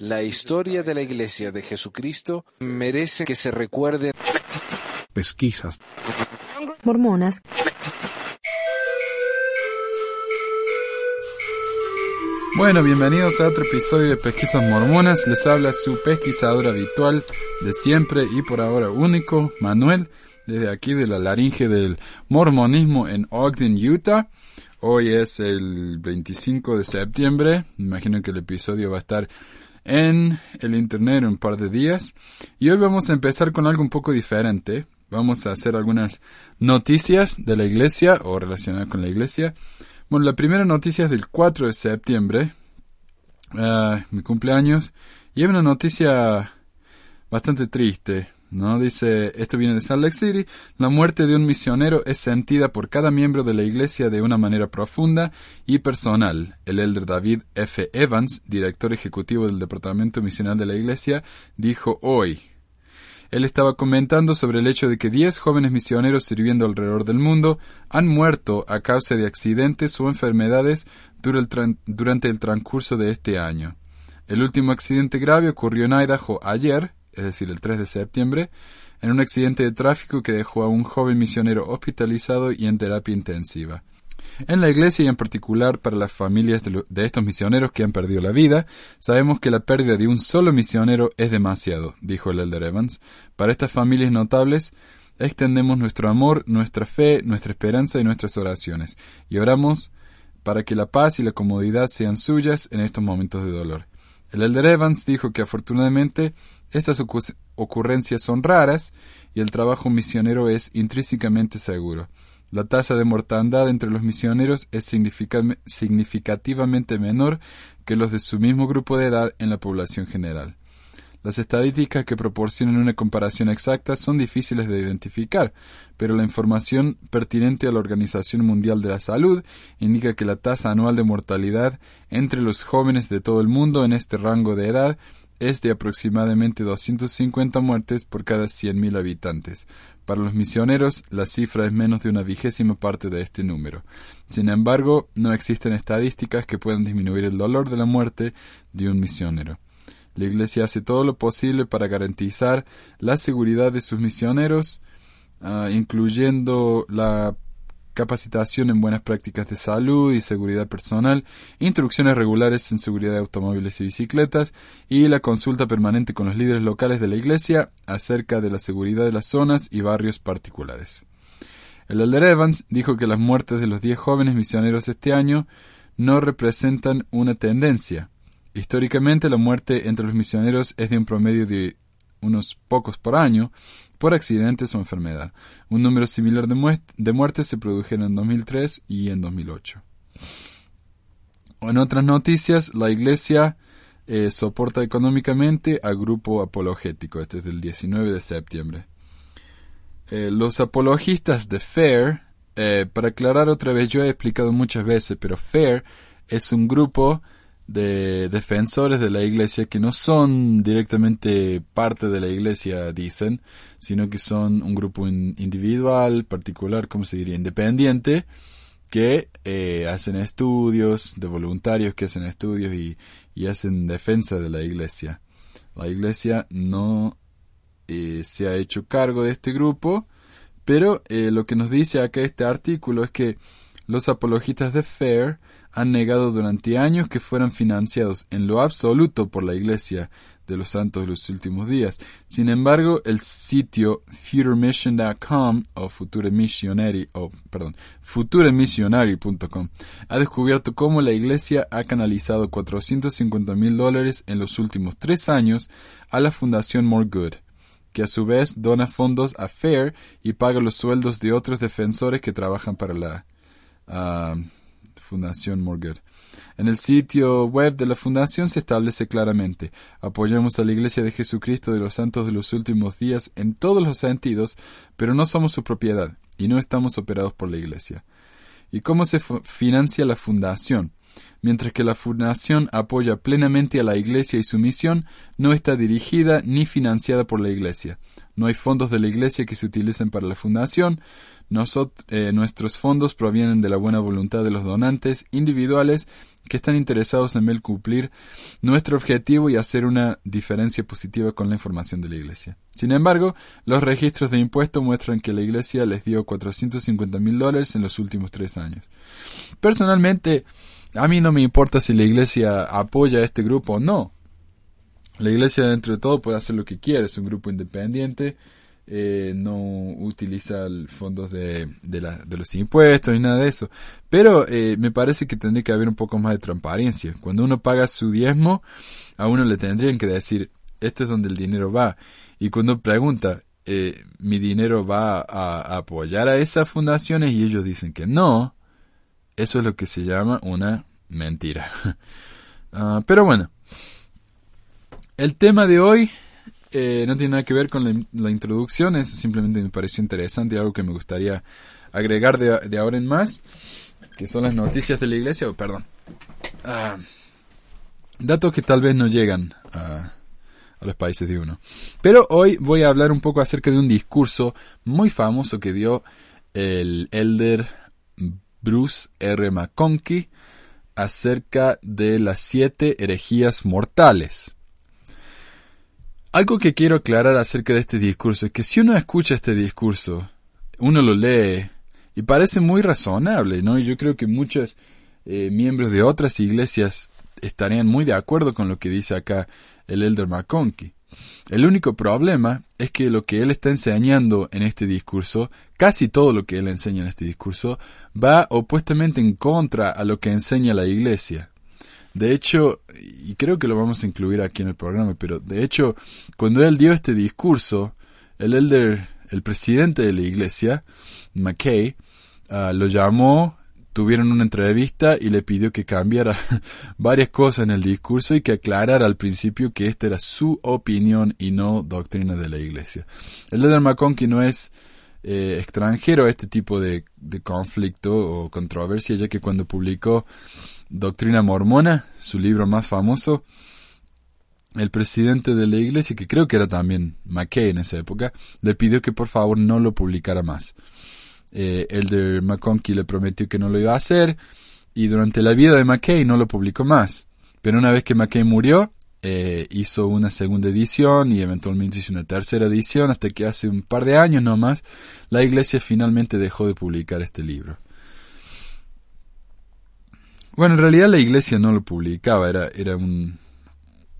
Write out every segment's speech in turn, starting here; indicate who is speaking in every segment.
Speaker 1: La historia de la Iglesia de Jesucristo merece que se recuerde.
Speaker 2: Pesquisas.
Speaker 3: Mormonas.
Speaker 2: Bueno, bienvenidos a otro episodio de Pesquisas Mormonas. Les habla su pesquisador habitual de siempre y por ahora único, Manuel, desde aquí de la laringe del mormonismo en Ogden, Utah. Hoy es el 25 de septiembre. Imagino que el episodio va a estar en el internet en un par de días. Y hoy vamos a empezar con algo un poco diferente. Vamos a hacer algunas noticias de la iglesia o relacionadas con la iglesia. Bueno, la primera noticia es del 4 de septiembre, uh, mi cumpleaños, y es una noticia bastante triste, ¿no? Dice, esto viene de Salt Lake City, la muerte de un misionero es sentida por cada miembro de la iglesia de una manera profunda y personal. El elder David F. Evans, director ejecutivo del Departamento Misional de la iglesia, dijo hoy, él estaba comentando sobre el hecho de que diez jóvenes misioneros sirviendo alrededor del mundo han muerto a causa de accidentes o enfermedades durante el transcurso de este año. El último accidente grave ocurrió en Idaho ayer, es decir, el 3 de septiembre, en un accidente de tráfico que dejó a un joven misionero hospitalizado y en terapia intensiva. En la iglesia y en particular para las familias de, estos misioneros que han perdido la vida, sabemos que la pérdida de un solo misionero es demasiado, dijo el elder Evans. Para estas familias notables, extendemos nuestro amor, nuestra fe, nuestra esperanza y nuestras oraciones, y oramos para que la paz y la comodidad sean suyas en estos momentos de dolor. El elder Evans dijo que afortunadamente estas ocurrencias son raras y el trabajo misionero es intrínsecamente seguro. La tasa de mortandad entre los misioneros es significativamente menor que los de su mismo grupo de edad en la población general. Las estadísticas que proporcionan una comparación exacta son difíciles de identificar, pero la información pertinente a la Organización Mundial de la Salud indica que la tasa anual de mortalidad entre los jóvenes de todo el mundo en este rango de edad es de aproximadamente 250 muertes por cada 100.000 habitantes. Para los misioneros, la cifra es menos de una vigésima parte de este número. Sin embargo, no existen estadísticas que puedan disminuir el dolor de la muerte de un misionero. La Iglesia hace todo lo posible para garantizar la seguridad de sus misioneros, ah, incluyendo la capacitación en buenas prácticas de salud y seguridad personal, instrucciones regulares en seguridad de automóviles y bicicletas y la consulta permanente con los líderes locales de la Iglesia acerca de la seguridad de las zonas y barrios particulares. El elder Evans dijo que las muertes de los diez jóvenes misioneros este año no representan una tendencia. Históricamente la muerte entre los misioneros es de un promedio de unos pocos por año, por accidentes o enfermedad. Un número similar de, muertes se produjeron en 2003 y en 2008. En otras noticias, la Iglesia eh, soporta económicamente a grupo apologético. Este es del 19 de septiembre. Eh, los apologistas de FAIR, eh, para aclarar otra vez, yo he explicado muchas veces, pero FAIR es un grupo de defensores de la iglesia que no son directamente parte de la iglesia, dicen, sino que son un grupo individual, particular, como se diría, independiente, que eh, hacen estudios, de voluntarios que hacen estudios y, hacen defensa de la iglesia. La iglesia no eh, se ha hecho cargo de este grupo, pero eh, lo que nos dice acá este artículo es que los apologistas de FAIR han negado durante años que fueran financiados en lo absoluto por la Iglesia de los Santos de los Últimos Días. Sin embargo, el sitio futuremission.com o futuremissionary.com ha descubierto cómo la Iglesia ha canalizado 450 mil dólares en los últimos tres años a la Fundación More Good que a su vez dona fondos a FAIR y paga los sueldos de otros defensores que trabajan para la ah, Fundación Morgan. En el sitio web de la Fundación se establece claramente, apoyamos a la Iglesia de Jesucristo de los Santos de los Últimos Días en todos los sentidos, pero no somos su propiedad y no estamos operados por la Iglesia. ¿Y cómo se financia la Fundación? mientras que la fundación apoya plenamente a la Iglesia y su misión, no está dirigida ni financiada por la Iglesia. No hay fondos de la Iglesia que se utilicen para la fundación. eh, nuestros fondos provienen de la buena voluntad de los donantes individuales que están interesados en cumplir nuestro objetivo y hacer una diferencia positiva con la información de la Iglesia. Sin embargo, los registros de impuestos muestran que la Iglesia les dio 450 mil dólares en los últimos tres años. Personalmente, a mí no me importa si la Iglesia apoya a este grupo o no. La Iglesia, dentro de todo, puede hacer lo que quiere. Es un grupo independiente. Eh, no utiliza fondos de, de, los impuestos ni nada de eso. Pero eh, me parece que tendría que haber un poco más de transparencia. Cuando uno paga su diezmo, a uno le tendrían que decir, esto es donde el dinero va. Y cuando pregunta, eh, mi dinero va a, apoyar a esas fundaciones y ellos dicen que no, eso es lo que se llama una mentira. uh, pero bueno, el tema de hoy eh, no tiene nada que ver con la, introducción, es simplemente me pareció interesante, algo que me gustaría agregar de, ahora en más, que son las noticias de la iglesia, oh, perdón. Uh, datos que tal vez no llegan a, a los países de uno. Pero hoy voy a hablar un poco acerca de un discurso muy famoso que dio el elder Bruce R. McConkie acerca de las siete herejías mortales. Algo que quiero aclarar acerca de este discurso es que si uno escucha este discurso, uno lo lee y parece muy razonable, ¿no? Y yo creo que muchos eh, miembros de otras iglesias estarían muy de acuerdo con lo que dice acá el Elder McConkie. El único problema es que lo que él está enseñando en este discurso, casi todo lo que él enseña en este discurso, va opuestamente en contra a lo que enseña la iglesia. De hecho, y creo que lo vamos a incluir aquí en el programa, pero de hecho, cuando él dio este discurso, el elder, el presidente de la iglesia, McKay, uh, lo llamó tuvieron una entrevista y le pidió que cambiara varias cosas en el discurso y que aclarara al principio que esta era su opinión y no doctrina de la iglesia. El líder McConkie no es eh, extranjero a este tipo de, de, conflicto o controversia, ya que cuando publicó Doctrina Mormona, su libro más famoso, el presidente de la iglesia, que creo que era también McKay en esa época, le pidió que por favor no lo publicara más eh, Elder McConkie le prometió que no lo iba a hacer y durante la vida de McKay no lo publicó más. Pero una vez que McKay murió, eh, hizo una segunda edición y eventualmente hizo una tercera edición hasta que hace un par de años nomás la iglesia finalmente dejó de publicar este libro. Bueno, en realidad la iglesia no lo publicaba, era, era un,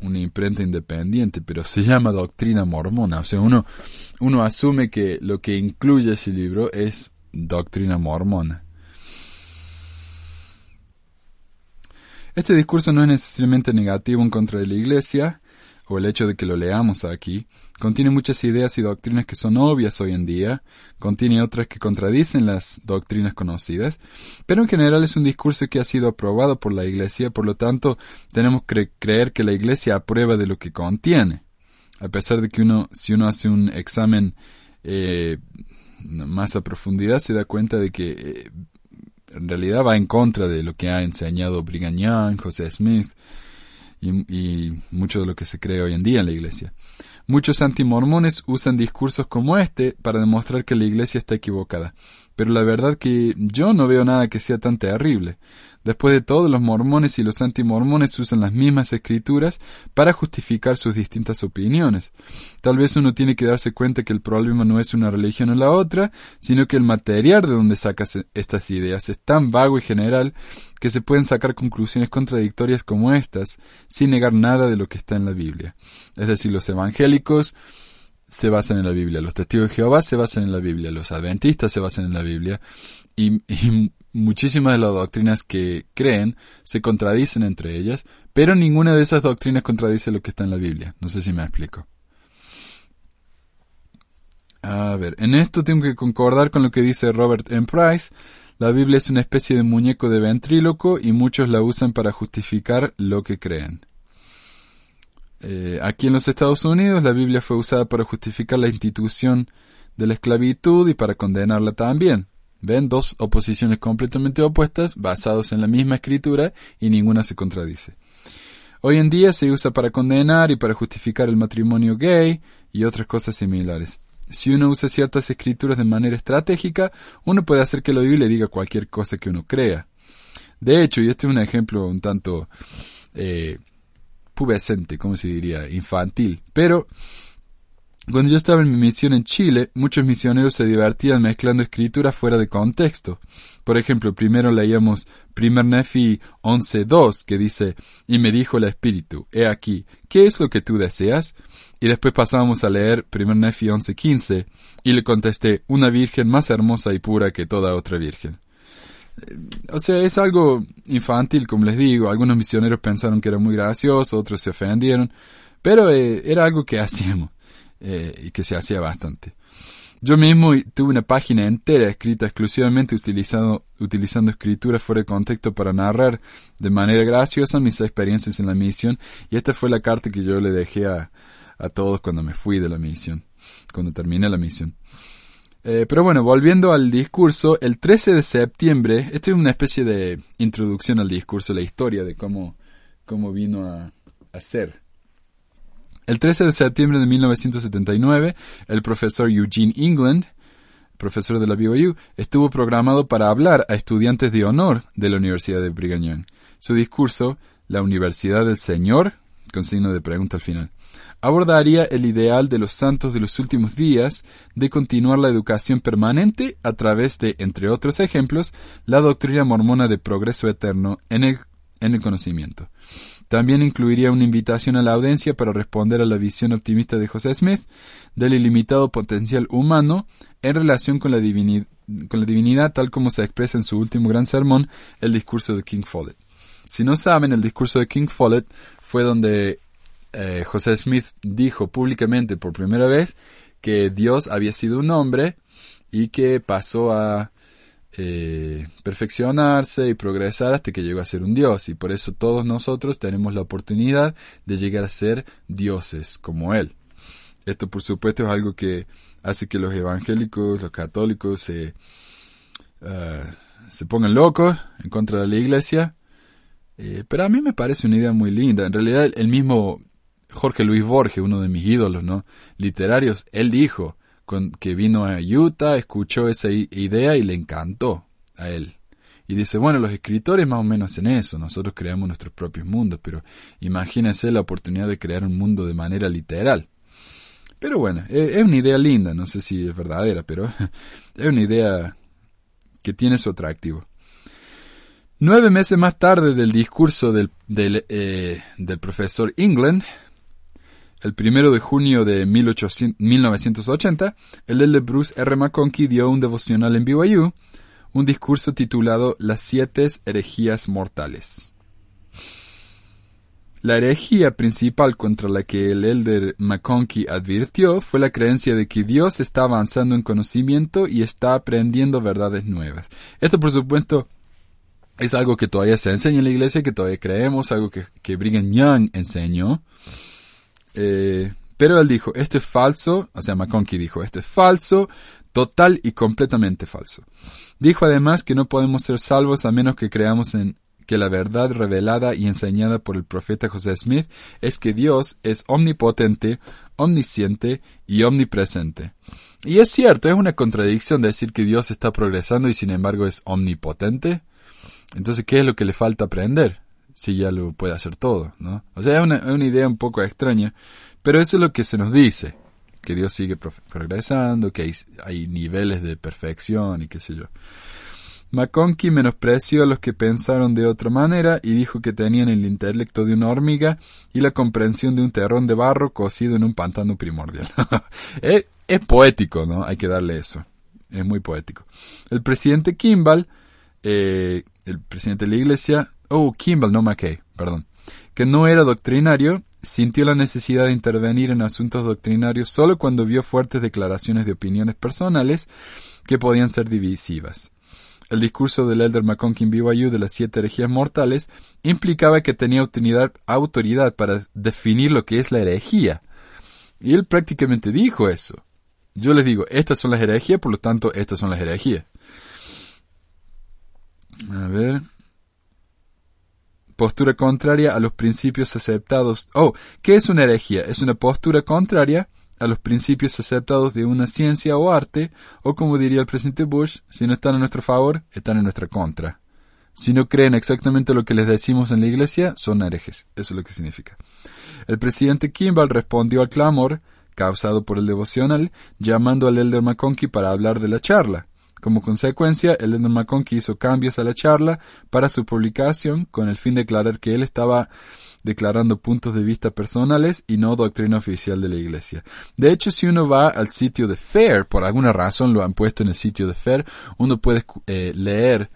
Speaker 2: una imprenta independiente, pero se llama Doctrina Mormona. O sea, uno, uno asume que lo que incluye ese libro es doctrina mormona. Este discurso no es necesariamente negativo en contra de la Iglesia, o el hecho de que lo leamos aquí. Contiene muchas ideas y doctrinas que son obvias hoy en día, contiene otras que contradicen las doctrinas conocidas, pero en general es un discurso que ha sido aprobado por la Iglesia, por lo tanto tenemos que creer que la Iglesia aprueba de lo que contiene. A pesar de que uno, si uno hace un examen eh, más a profundidad se da cuenta de que eh, en realidad va en contra de lo que ha enseñado Brigham Young, José Smith y, y, mucho de lo que se cree hoy en día en la iglesia. Muchos antimormones usan discursos como este para demostrar que la iglesia está equivocada, pero la verdad que yo no veo nada que sea tan terrible. Después de todo, los mormones y los antimormones usan las mismas escrituras para justificar sus distintas opiniones. Tal vez uno tiene que darse cuenta que el problema no es una religión o la otra, sino que el material de donde sacas estas ideas es tan vago y general que se pueden sacar conclusiones contradictorias como estas, sin negar nada de lo que está en la Biblia. Es decir, los evangélicos se basan en la Biblia, los testigos de Jehová se basan en la Biblia, los adventistas se basan en la Biblia, y, y muchísimas de las doctrinas que creen se contradicen entre ellas, pero ninguna de esas doctrinas contradice lo que está en la Biblia. No sé si me explico. A ver, en esto tengo que concordar con lo que dice Robert M. Price. La Biblia es una especie de muñeco de ventríloco y muchos la usan para justificar lo que creen. Eh, aquí en los Estados Unidos la Biblia fue usada para justificar la institución de la esclavitud y para condenarla también. Ven dos oposiciones completamente opuestas, basados en la misma escritura, y ninguna se contradice. Hoy en día se usa para condenar y para justificar el matrimonio gay y otras cosas similares. Si uno usa ciertas escrituras de manera estratégica, uno puede hacer que la Biblia diga cualquier cosa que uno crea. De hecho, y este es un ejemplo un tanto eh, pubescente, como se diría, infantil, pero cuando yo estaba en mi misión en Chile, muchos misioneros se divertían mezclando escrituras fuera de contexto. Por ejemplo, primero leíamos Primer Nefi 11.2, que dice, y me dijo el Espíritu, he aquí, ¿qué es lo que tú deseas? Y después pasábamos a leer Primer Nefi 11.15, y le contesté, una virgen más hermosa y pura que toda otra virgen. Eh, o sea, es algo infantil, como les digo. Algunos misioneros pensaron que era muy gracioso, otros se ofendieron, pero eh, era algo que hacíamos eh, y que se hacía bastante. Yo mismo tuve una página entera escrita exclusivamente utilizando, utilizando escritura fuera de contexto para narrar de manera graciosa mis experiencias en la misión y esta fue la carta que yo le dejé a, a todos cuando me fui de la misión, cuando terminé la misión. Eh, pero bueno, volviendo al discurso, el 13 de septiembre, esto es una especie de introducción al discurso, la historia de cómo, cómo vino a, a ser. El 13 de septiembre de 1979, el profesor Eugene England, profesor de la BYU, estuvo programado para hablar a estudiantes de honor de la Universidad de Brigham. Su discurso, La Universidad del Señor, con signo de pregunta al final, abordaría el ideal de los santos de los últimos días de continuar la educación permanente a través de, entre otros ejemplos, la doctrina mormona de progreso eterno en el conocimiento. También incluiría una invitación a la audiencia para responder a la visión optimista de José Smith del ilimitado potencial humano en relación con la, divinidad, tal como se expresa en su último gran sermón, el discurso de King Follett. Si no saben, el discurso de King Follett fue donde eh, José Smith dijo públicamente por primera vez que Dios había sido un hombre y que pasó a eh, perfeccionarse y progresar hasta que llegó a ser un dios. Y por eso todos nosotros tenemos la oportunidad de llegar a ser dioses como él. Esto por supuesto es algo que hace que los evangélicos, los católicos se, eh, se pongan locos en contra de la iglesia. Eh, pero a mí me parece una idea muy linda. En realidad el mismo Jorge Luis Borges, uno de mis ídolos ¿no? literarios, él dijo, que vino a Utah, escuchó esa idea y le encantó a él. Y dice, bueno, los escritores más o menos en eso, nosotros creamos nuestros propios mundos, pero imagínense la oportunidad de crear un mundo de manera literal. Pero bueno, e, es una idea linda, no sé si es verdadera, pero es una idea que tiene su atractivo. Nueve meses más tarde del discurso del, del, eh, del profesor England, el primero de junio de 1980, el L. Bruce R. McConkie dio un devocional en BYU, un discurso titulado Las siete herejías mortales. La herejía principal contra la que el elder McConkie advirtió fue la creencia de que Dios está avanzando en conocimiento y está aprendiendo verdades nuevas. Esto, por supuesto, es algo que todavía se enseña en la iglesia, que todavía creemos, algo que, que Brigham Young enseñó. Eh, pero él dijo, esto es falso, o sea, McConkie dijo, esto es falso, total y completamente falso. Dijo además que no podemos ser salvos a menos que creamos en que la verdad revelada y enseñada por el profeta José Smith es que Dios es omnipotente, omnisciente y omnipresente. Y es cierto, es una contradicción decir que Dios está progresando y sin embargo es omnipotente. Entonces, ¿qué es lo que le falta aprender? Si ya lo puede hacer todo, ¿no? O sea, es una, una idea un poco extraña, pero eso es lo que se nos dice, que Dios sigue progresando, que hay, niveles de perfección y qué sé yo. McConkie menospreció a los que pensaron de otra manera y dijo que tenían el intelecto de una hormiga y la comprensión de un terrón de barro cocido en un pantano primordial. es, es, poético, ¿no? Hay que darle eso. Es muy poético. El presidente Kimball, eh, el presidente de la iglesia, oh, Kimball, no McKay, perdón, que no era doctrinario, sintió la necesidad de intervenir en asuntos doctrinarios solo cuando vio fuertes declaraciones de opiniones personales que podían ser divisivas. El discurso del elder McConkin BYU de las siete herejías mortales implicaba que tenía autoridad para definir lo que es la herejía. Y él prácticamente dijo eso. Yo les digo, estas son las herejías, por lo tanto, estas son las herejías. A ver. Postura contraria a los principios aceptados. Oh, ¿qué es una herejía? Es una postura contraria a los principios aceptados de una ciencia o arte, o como diría el presidente Bush, si no están a nuestro favor, están en nuestra contra. Si no creen exactamente lo que les decimos en la iglesia, son herejes. Eso es lo que significa. El presidente Kimball respondió al clamor causado por el devocional, llamando al Elder McConkie para hablar de la charla. Como consecuencia, el Elder McConkie hizo cambios a la charla para su publicación con el fin de declarar que él estaba declarando puntos de vista personales y no doctrina oficial de la Iglesia. De hecho, si uno va al sitio de FAIR, por alguna razón lo han puesto en el sitio de FAIR, uno puede eh, leer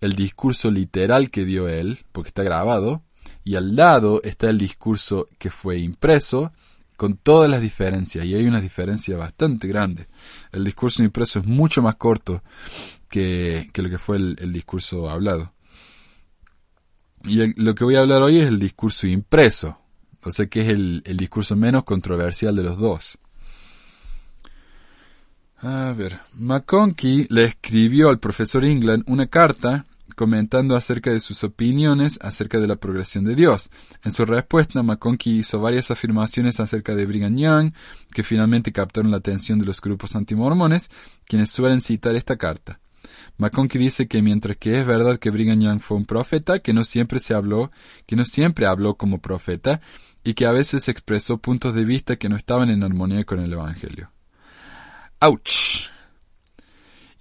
Speaker 2: el discurso literal que dio él, porque está grabado, y al lado está el discurso que fue impreso, con todas las diferencias, y hay una diferencia bastante grande. El discurso impreso es mucho más corto que, lo que fue el, discurso hablado. Y lo que voy a hablar hoy es el discurso impreso, o sea que es el, el discurso menos controversial de los dos. A ver, McConkie le escribió al profesor England una carta comentando acerca de sus opiniones acerca de la progresión de Dios. En su respuesta, McConkie hizo varias afirmaciones acerca de Brigham Young, que finalmente captaron la atención de los grupos antimormones, quienes suelen citar esta carta. McConkie dice que mientras que es verdad que Brigham Young fue un profeta, que no siempre se habló, que no siempre habló como profeta, y que a veces expresó puntos de vista que no estaban en armonía con el Evangelio. ¡Auch!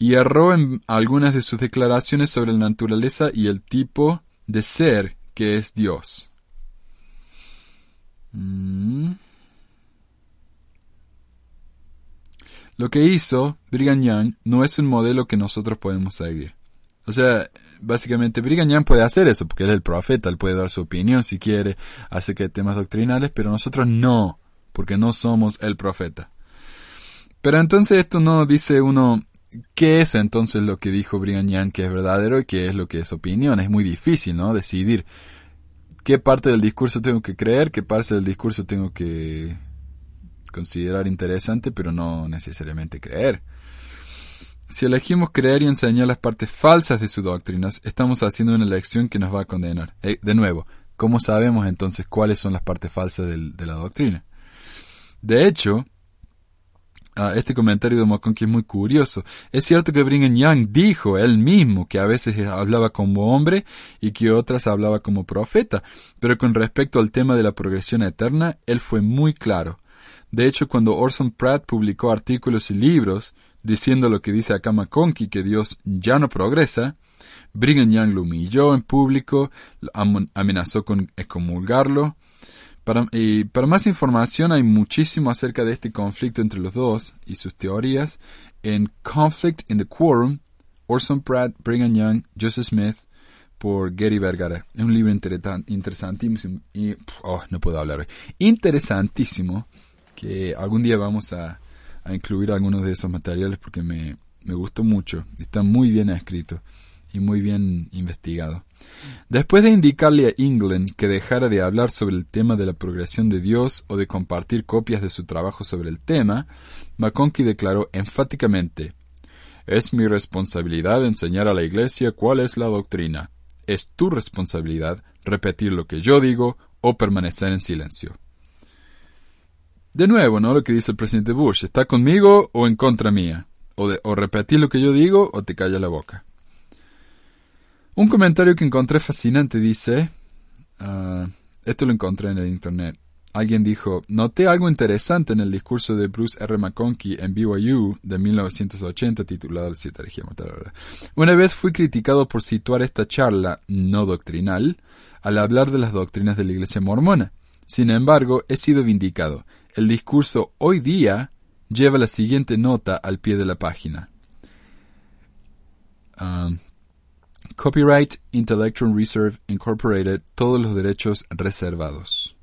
Speaker 2: Y erró en algunas de sus declaraciones sobre la naturaleza y el tipo de ser que es Dios. Mm. Lo que hizo Brigham Young no es un modelo que nosotros podemos seguir. O sea, básicamente Brigham Young puede hacer eso porque él es el profeta, él puede dar su opinión si quiere acerca de temas doctrinales, pero nosotros no, porque no somos el profeta. Pero entonces esto no dice uno, ¿Qué es entonces lo que dijo Brigham Young que es verdadero y qué es lo que es opinión? Es muy difícil, ¿no? Decidir qué parte del discurso tengo que creer, qué parte del discurso tengo que considerar interesante, pero no necesariamente creer. Si elegimos creer y enseñar las partes falsas de sus doctrinas, estamos haciendo una elección que nos va a condenar. Eh, de nuevo, ¿cómo sabemos entonces cuáles son las partes falsas de la doctrina? De hecho, Este comentario de McConkie es muy curioso. Es cierto que Brigham Young dijo él mismo que a veces hablaba como hombre y que otras hablaba como profeta, pero con respecto al tema de la progresión eterna, él fue muy claro. De hecho, cuando Orson Pratt publicó artículos y libros diciendo lo que dice acá McConkie, que Dios ya no progresa, Brigham Young lo humilló en público, amenazó con excomulgarlo, para, y para más información hay muchísimo acerca de este conflicto entre los dos y sus teorías en Conflict in the Quorum, Orson Pratt, Brigham Young, Joseph Smith, por Gary Vergara. Es un libro interesantísimo y oh, no puedo hablar Interesantísimo que algún día vamos a, a incluir algunos de esos materiales porque me, me gustó mucho. Está muy bien escrito y muy bien investigado. Después de indicarle a England que dejara de hablar sobre el tema de la progresión de Dios o de compartir copias de su trabajo sobre el tema, McConkie declaró enfáticamente Es mi responsabilidad enseñar a la Iglesia cuál es la doctrina. Es tu responsabilidad repetir lo que yo digo o permanecer en silencio. De nuevo, ¿no? Lo que dice el presidente Bush, ¿está conmigo o en contra mía? O, de, o repetir lo que yo digo o te calla la boca. Un comentario que encontré fascinante dice, uh, esto lo encontré en el internet. Alguien dijo, noté algo interesante en el discurso de Bruce R. McConkie en BYU de 1980 titulado Una vez fui criticado por situar esta charla no doctrinal al hablar de las doctrinas de la Iglesia mormona. Sin embargo, he sido vindicado. El discurso hoy día lleva la siguiente nota al pie de la página. Uh, Copyright Intellectual Reserve Incorporated, todos los derechos reservados.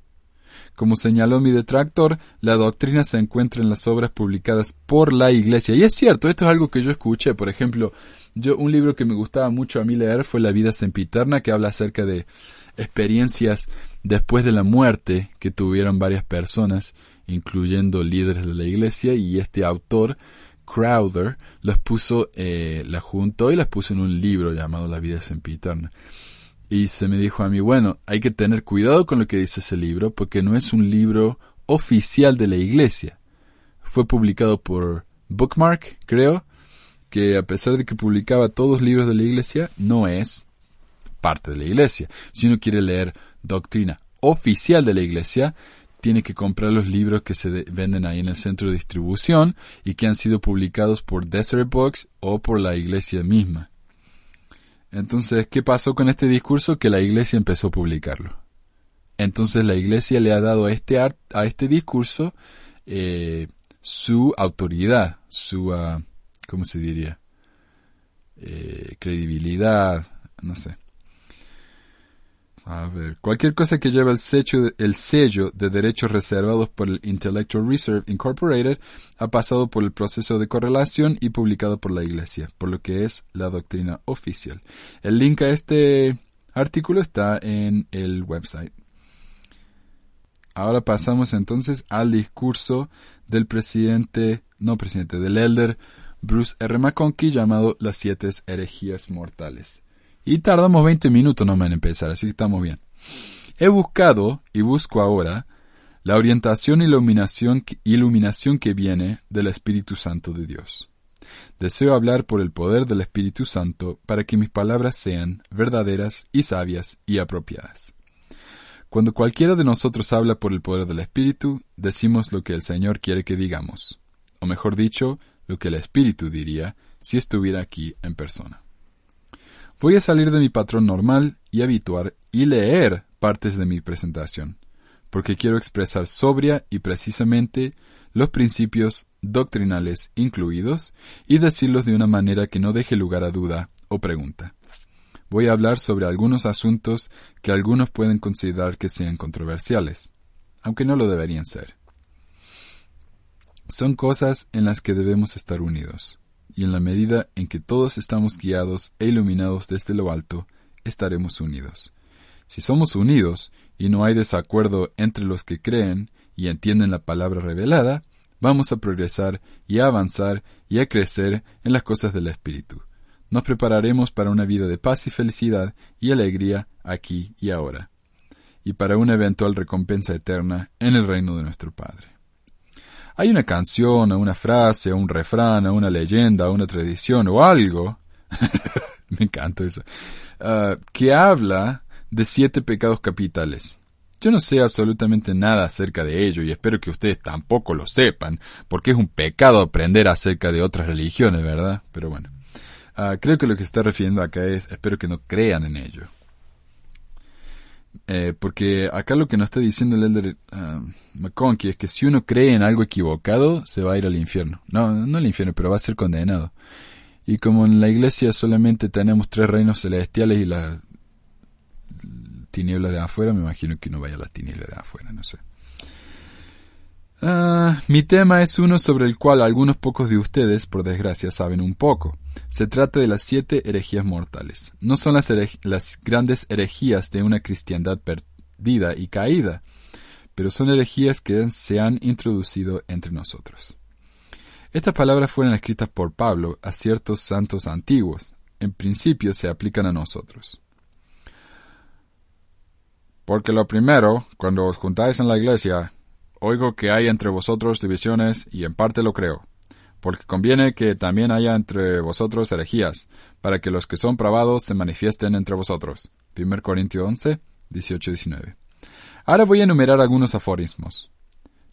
Speaker 2: Como señaló mi detractor, la doctrina se encuentra en las obras publicadas por la Iglesia. Y es cierto, esto es algo que yo escuché. Por ejemplo, yo un libro que me gustaba mucho a mí leer fue La vida sempiterna, que habla acerca de experiencias después de la muerte que tuvieron varias personas, incluyendo líderes de la Iglesia, y este autor Crowther las puso, eh, las juntó y las puso en un libro llamado La vida sempiterna. Y se me dijo a mí, bueno, hay que tener cuidado con lo que dice ese libro porque no es un libro oficial de la iglesia. Fue publicado por Bookmark, creo, que a pesar de que publicaba todos los libros de la iglesia, no es parte de la iglesia. Si uno quiere leer doctrina oficial de la iglesia, tiene que comprar los libros que se venden ahí en el centro de distribución y que han sido publicados por Desert Books o por la iglesia misma. Entonces, ¿qué pasó con este discurso? Que la iglesia empezó a publicarlo. Entonces la iglesia le ha dado a este, a este discurso eh, su autoridad, su, uh, ¿cómo se diría? Eh, credibilidad, no sé. A ver, cualquier cosa que lleve el sello, el sello de derechos reservados por el Intellectual Reserve Incorporated ha pasado por el proceso de correlación y publicado por la Iglesia, por lo que es la doctrina oficial. El link a este artículo está en el website. Ahora pasamos entonces al discurso del presidente, no presidente, del elder Bruce R. McConkie llamado Las siete herejías mortales. Y tardamos 20 minutos nomás en empezar, así que estamos bien. He buscado y busco ahora la orientación y iluminación, iluminación que viene del Espíritu Santo de Dios. Deseo hablar por el poder del Espíritu Santo para que mis palabras sean verdaderas y sabias y apropiadas. Cuando cualquiera de nosotros habla por el poder del Espíritu, decimos lo que el Señor quiere que digamos, o mejor dicho, lo que el Espíritu diría si estuviera aquí en persona. Voy a salir de mi patrón normal y habituar y leer partes de mi presentación, porque quiero expresar sobria y precisamente los principios doctrinales incluidos y decirlos de una manera que no deje lugar a duda o pregunta. Voy a hablar sobre algunos asuntos que algunos pueden considerar que sean controversiales, aunque no lo deberían ser. Son cosas en las que debemos estar unidos y en la medida en que todos estamos guiados e iluminados desde lo alto, estaremos unidos. Si somos unidos y no hay desacuerdo entre los que creen y entienden la palabra revelada, vamos a progresar y a avanzar y a crecer en las cosas del Espíritu. Nos prepararemos para una vida de paz y felicidad y alegría aquí y ahora, y para una eventual recompensa eterna en el reino de nuestro Padre. Hay una canción, o una frase, o un refrán, o una leyenda, una tradición, o algo, me encanta eso, ah, que habla de siete pecados capitales. Yo no sé absolutamente nada acerca de ello y espero que ustedes tampoco lo sepan, porque es un pecado aprender acerca de otras religiones, ¿verdad? Pero bueno, ah, creo que lo que se está refiriendo acá es espero que no crean en ello. Eh, porque acá lo que nos está diciendo el Elder uh, McConkie es que si uno cree en algo equivocado, se va a ir al infierno. No, no al infierno, pero va a ser condenado. Y como en la iglesia solamente tenemos tres reinos celestiales y las tinieblas de afuera, me imagino que uno vaya a las tinieblas de afuera, no sé. Ah, mi tema es uno sobre el cual algunos pocos de ustedes, por desgracia, saben un poco. Se trata de las siete herejías mortales. No son las, las grandes herejías de una cristiandad perdida y caída, pero son herejías que se han introducido entre nosotros. Estas palabras fueron escritas por Pablo a ciertos santos antiguos. En principio se aplican a nosotros. Porque lo primero, cuando os juntáis en la iglesia, Oigo que hay entre vosotros divisiones, y en parte lo creo, porque conviene que también haya entre vosotros herejías, para que los que son probados se manifiesten entre vosotros. 1 Corintios 11, 18-19. Ahora voy a enumerar algunos aforismos.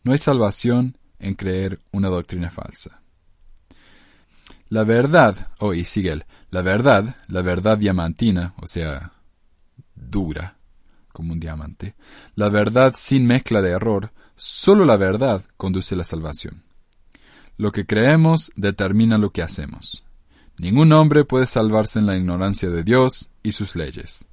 Speaker 2: No hay salvación en creer una doctrina falsa. La verdad, oh, y sigue la verdad, la verdad diamantina, o sea, dura, como un diamante, la verdad sin mezcla de error, Solo la verdad conduce a la salvación. Lo que creemos determina lo que hacemos. Ningún hombre puede salvarse en la ignorancia de Dios y sus leyes.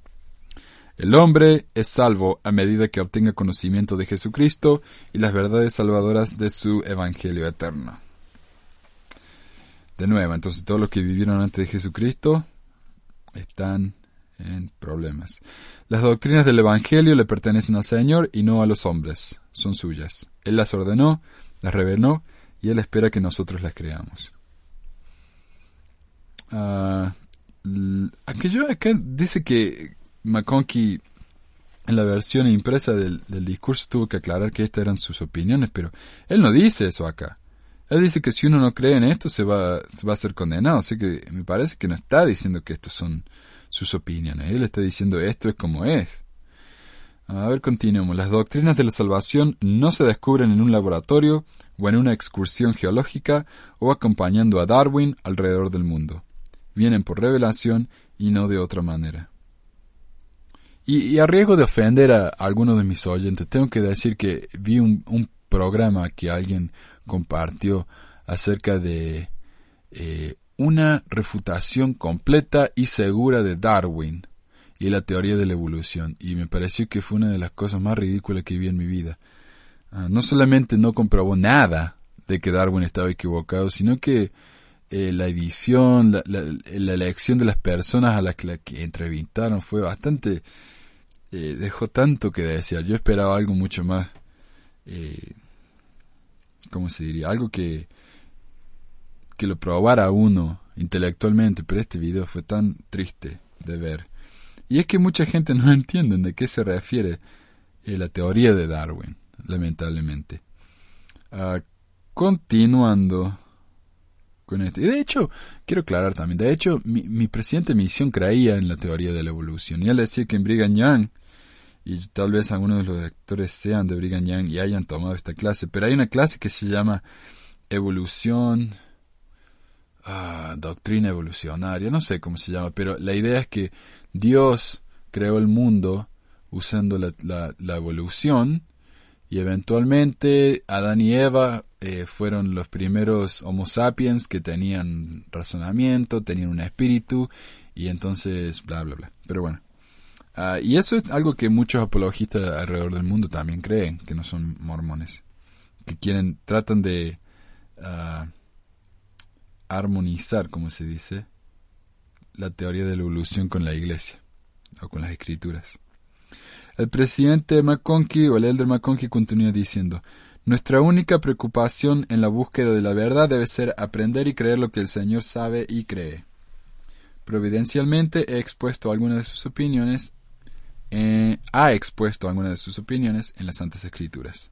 Speaker 2: El hombre es salvo a medida que obtenga conocimiento de Jesucristo y las verdades salvadoras de su Evangelio eterno. De nuevo, entonces todos los que vivieron antes de Jesucristo están en problemas. Las doctrinas del Evangelio le pertenecen al Señor y no a los hombres, son suyas. Él las ordenó, las reveló y Él espera que nosotros las creamos. Ah, l- aquello acá dice que McConkie en la versión impresa del, del discurso tuvo que aclarar que estas eran sus opiniones, pero él no dice eso acá. Él dice que si uno no cree en esto se va, se va a ser condenado, así que me parece que no está diciendo que estos son sus opiniones, él está diciendo esto es como es. A ver, continuemos. Las doctrinas de la salvación no se descubren en un laboratorio o en una excursión geológica o acompañando a Darwin alrededor del mundo. Vienen por revelación y no de otra manera. Y, a riesgo de ofender a algunos de mis oyentes, tengo que decir que vi un, un programa que alguien compartió acerca de eh, una refutación completa y segura de Darwin y la teoría de la evolución, y me pareció que fue una de las cosas más ridículas que vi en mi vida. Ah, no solamente no comprobó nada de que Darwin estaba equivocado, sino que eh, la edición, la, la- elección de las personas a las que, la que entrevistaron fue bastante... eh, dejó tanto que desear. Yo esperaba algo mucho más... Eh, ¿Cómo se diría? Algo que, que lo probara uno intelectualmente, pero este video fue tan triste de ver. Y es que mucha gente no entiende de qué se refiere eh, la teoría de Darwin, lamentablemente. Ah, continuando con esto. Y de hecho, quiero aclarar también, de hecho, mi, mi presidente de misión creía en la teoría de la evolución. Y él decía que en Brigham Young, y tal vez algunos de los lectores sean de Brigham Young y hayan tomado esta clase, pero hay una clase que se llama Evolución, ah, Doctrina Evolucionaria, no sé cómo se llama, pero la idea es que Dios creó el mundo usando la, la- la evolución y eventualmente Adán y Eva eh, fueron los primeros Homo sapiens que tenían razonamiento, tenían un espíritu y entonces bla bla bla. Pero bueno. Ah, y eso es algo que muchos apologistas alrededor del mundo también creen, que no son mormones, que quieren, tratan de ah, armonizar, como se dice, la teoría de la evolución con la iglesia o con las escrituras. El presidente McConkie o el elder McConkie continúa diciendo, nuestra única preocupación en la búsqueda de la verdad debe ser aprender y creer lo que el Señor sabe y cree. Providencialmente he expuesto de sus opiniones, eh, ha expuesto algunas de sus opiniones en las Santas Escrituras.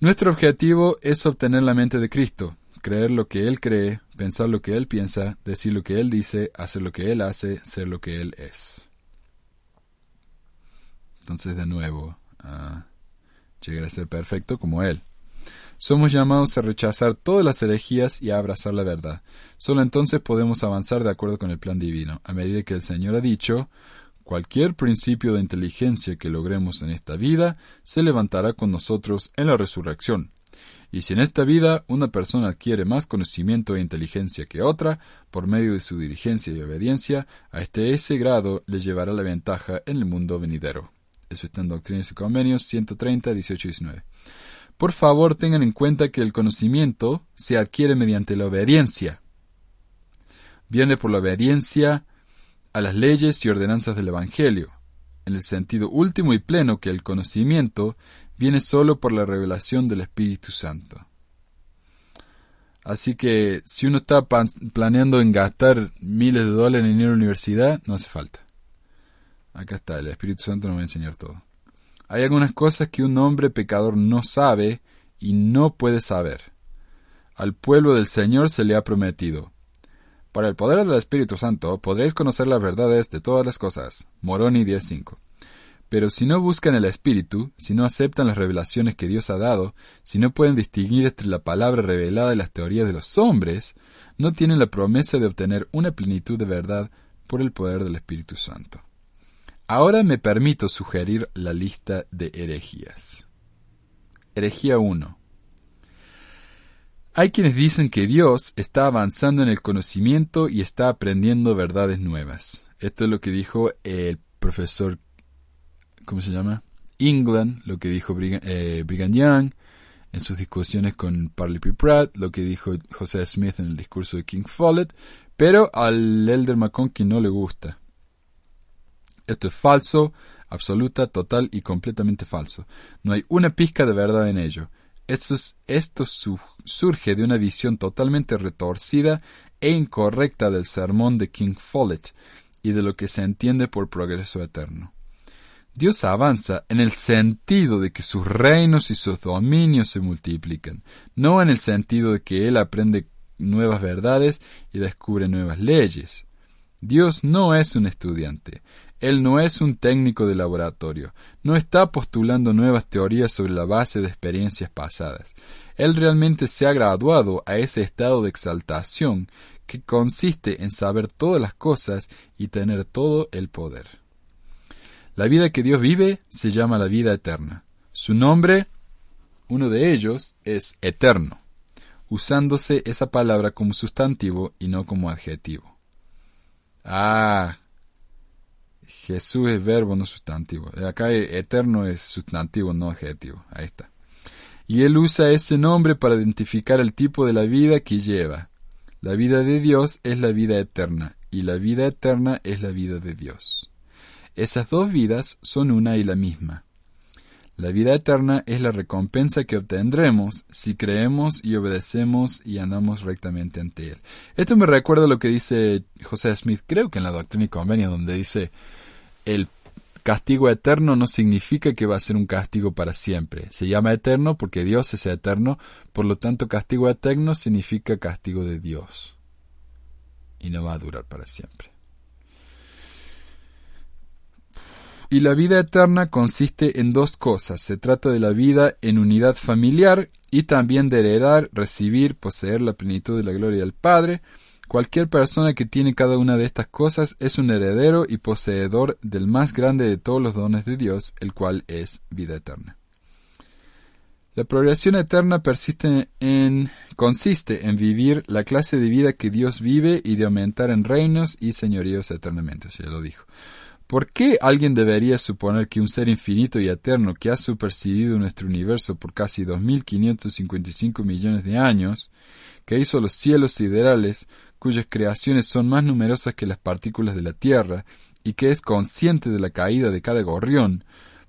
Speaker 2: Nuestro objetivo es obtener la mente de Cristo, creer lo que Él cree, pensar lo que Él piensa, decir lo que Él dice, hacer lo que Él hace, ser lo que Él es. Entonces, de nuevo, ah, llegar a ser perfecto como Él. Somos llamados a rechazar todas las herejías y a abrazar la verdad. Solo entonces podemos avanzar de acuerdo con el plan divino, a medida que el Señor ha dicho, cualquier principio de inteligencia que logremos en esta vida se levantará con nosotros en la resurrección. Y si en esta vida una persona adquiere más conocimiento e inteligencia que otra, por medio de su diligencia y obediencia, a este ese grado le llevará la ventaja en el mundo venidero. Eso está en Doctrinas y Convenios 130, 18 y 19. Por favor, tengan en cuenta que el conocimiento se adquiere mediante la obediencia. Viene por la obediencia a las leyes y ordenanzas del Evangelio, en el sentido último y pleno que el conocimiento viene solo por la revelación del Espíritu Santo. Así que si uno está planeando en gastar miles de dólares en ir a la universidad, no hace falta. Acá está, el Espíritu Santo nos va a enseñar todo. Hay algunas cosas que un hombre pecador no sabe y no puede saber. Al pueblo del Señor se le ha prometido. Por el poder del Espíritu Santo podréis conocer las verdades de todas las cosas. Moroni 10.5. Pero si no buscan el Espíritu, si no aceptan las revelaciones que Dios ha dado, si no pueden distinguir entre la palabra revelada y las teorías de los hombres, no tienen la promesa de obtener una plenitud de verdad por el poder del Espíritu Santo. Ahora me permito sugerir la lista de herejías. Herejía 1. Hay quienes dicen que Dios está avanzando en el conocimiento y está aprendiendo verdades nuevas. Esto es lo que dijo el profesor, ¿cómo se llama? England, lo que dijo Brigham, eh, Brigham Young en sus discusiones con Parley P. Pratt, lo que dijo José Smith en el discurso de King Follett, pero al Elder McConkie no le gusta. Esto es falso, absoluta, total y completamente falso. No hay una pizca de verdad en ello. Esto surge de una visión totalmente retorcida e incorrecta del sermón de King Follett y de lo que se entiende por progreso eterno. Dios avanza en el sentido de que sus reinos y sus dominios se multiplican, no en el sentido de que Él aprende nuevas verdades y descubre nuevas leyes. Dios no es un estudiante, Él no es un técnico de laboratorio, no está postulando nuevas teorías sobre la base de experiencias pasadas. Él realmente se ha graduado a ese estado de exaltación que consiste en saber todas las cosas y tener todo el poder. La vida que Dios vive se llama la vida eterna. Su nombre, uno de ellos, es eterno, usándose esa palabra como sustantivo y no como adjetivo. Ah, Jesús es verbo, no sustantivo. Acá eterno es sustantivo, no adjetivo. Ahí está. Y él usa ese nombre para identificar el tipo de la vida que lleva. La vida de Dios es la vida eterna, y la vida eterna es la vida de Dios. Esas dos vidas son una y la misma. La vida eterna es la recompensa que obtendremos si creemos y obedecemos y andamos rectamente ante Él. Esto me recuerda lo que dice José Smith, creo que en la Doctrina y Convenio, donde dice el castigo eterno no significa que va a ser un castigo para siempre. Se llama eterno porque Dios es eterno, por lo tanto castigo eterno significa castigo de Dios. Y no va a durar para siempre. Y la vida eterna consiste en dos cosas. Se trata de la vida en unidad familiar y también de heredar, recibir, poseer la plenitud de la gloria del Padre. Cualquier persona que tiene cada una de estas cosas es un heredero y poseedor del más grande de todos los dones de Dios, el cual es vida eterna. La progresión eterna en, consiste en vivir la clase de vida que Dios vive y de aumentar en reinos y señoríos eternamente. ya lo dijo. ¿Por qué alguien debería suponer que un ser infinito y eterno que ha supersedido nuestro universo por casi 2.555 millones de años, que hizo los cielos siderales, cuyas creaciones son más numerosas que las partículas de la Tierra, y que es consciente de la caída de cada gorrión,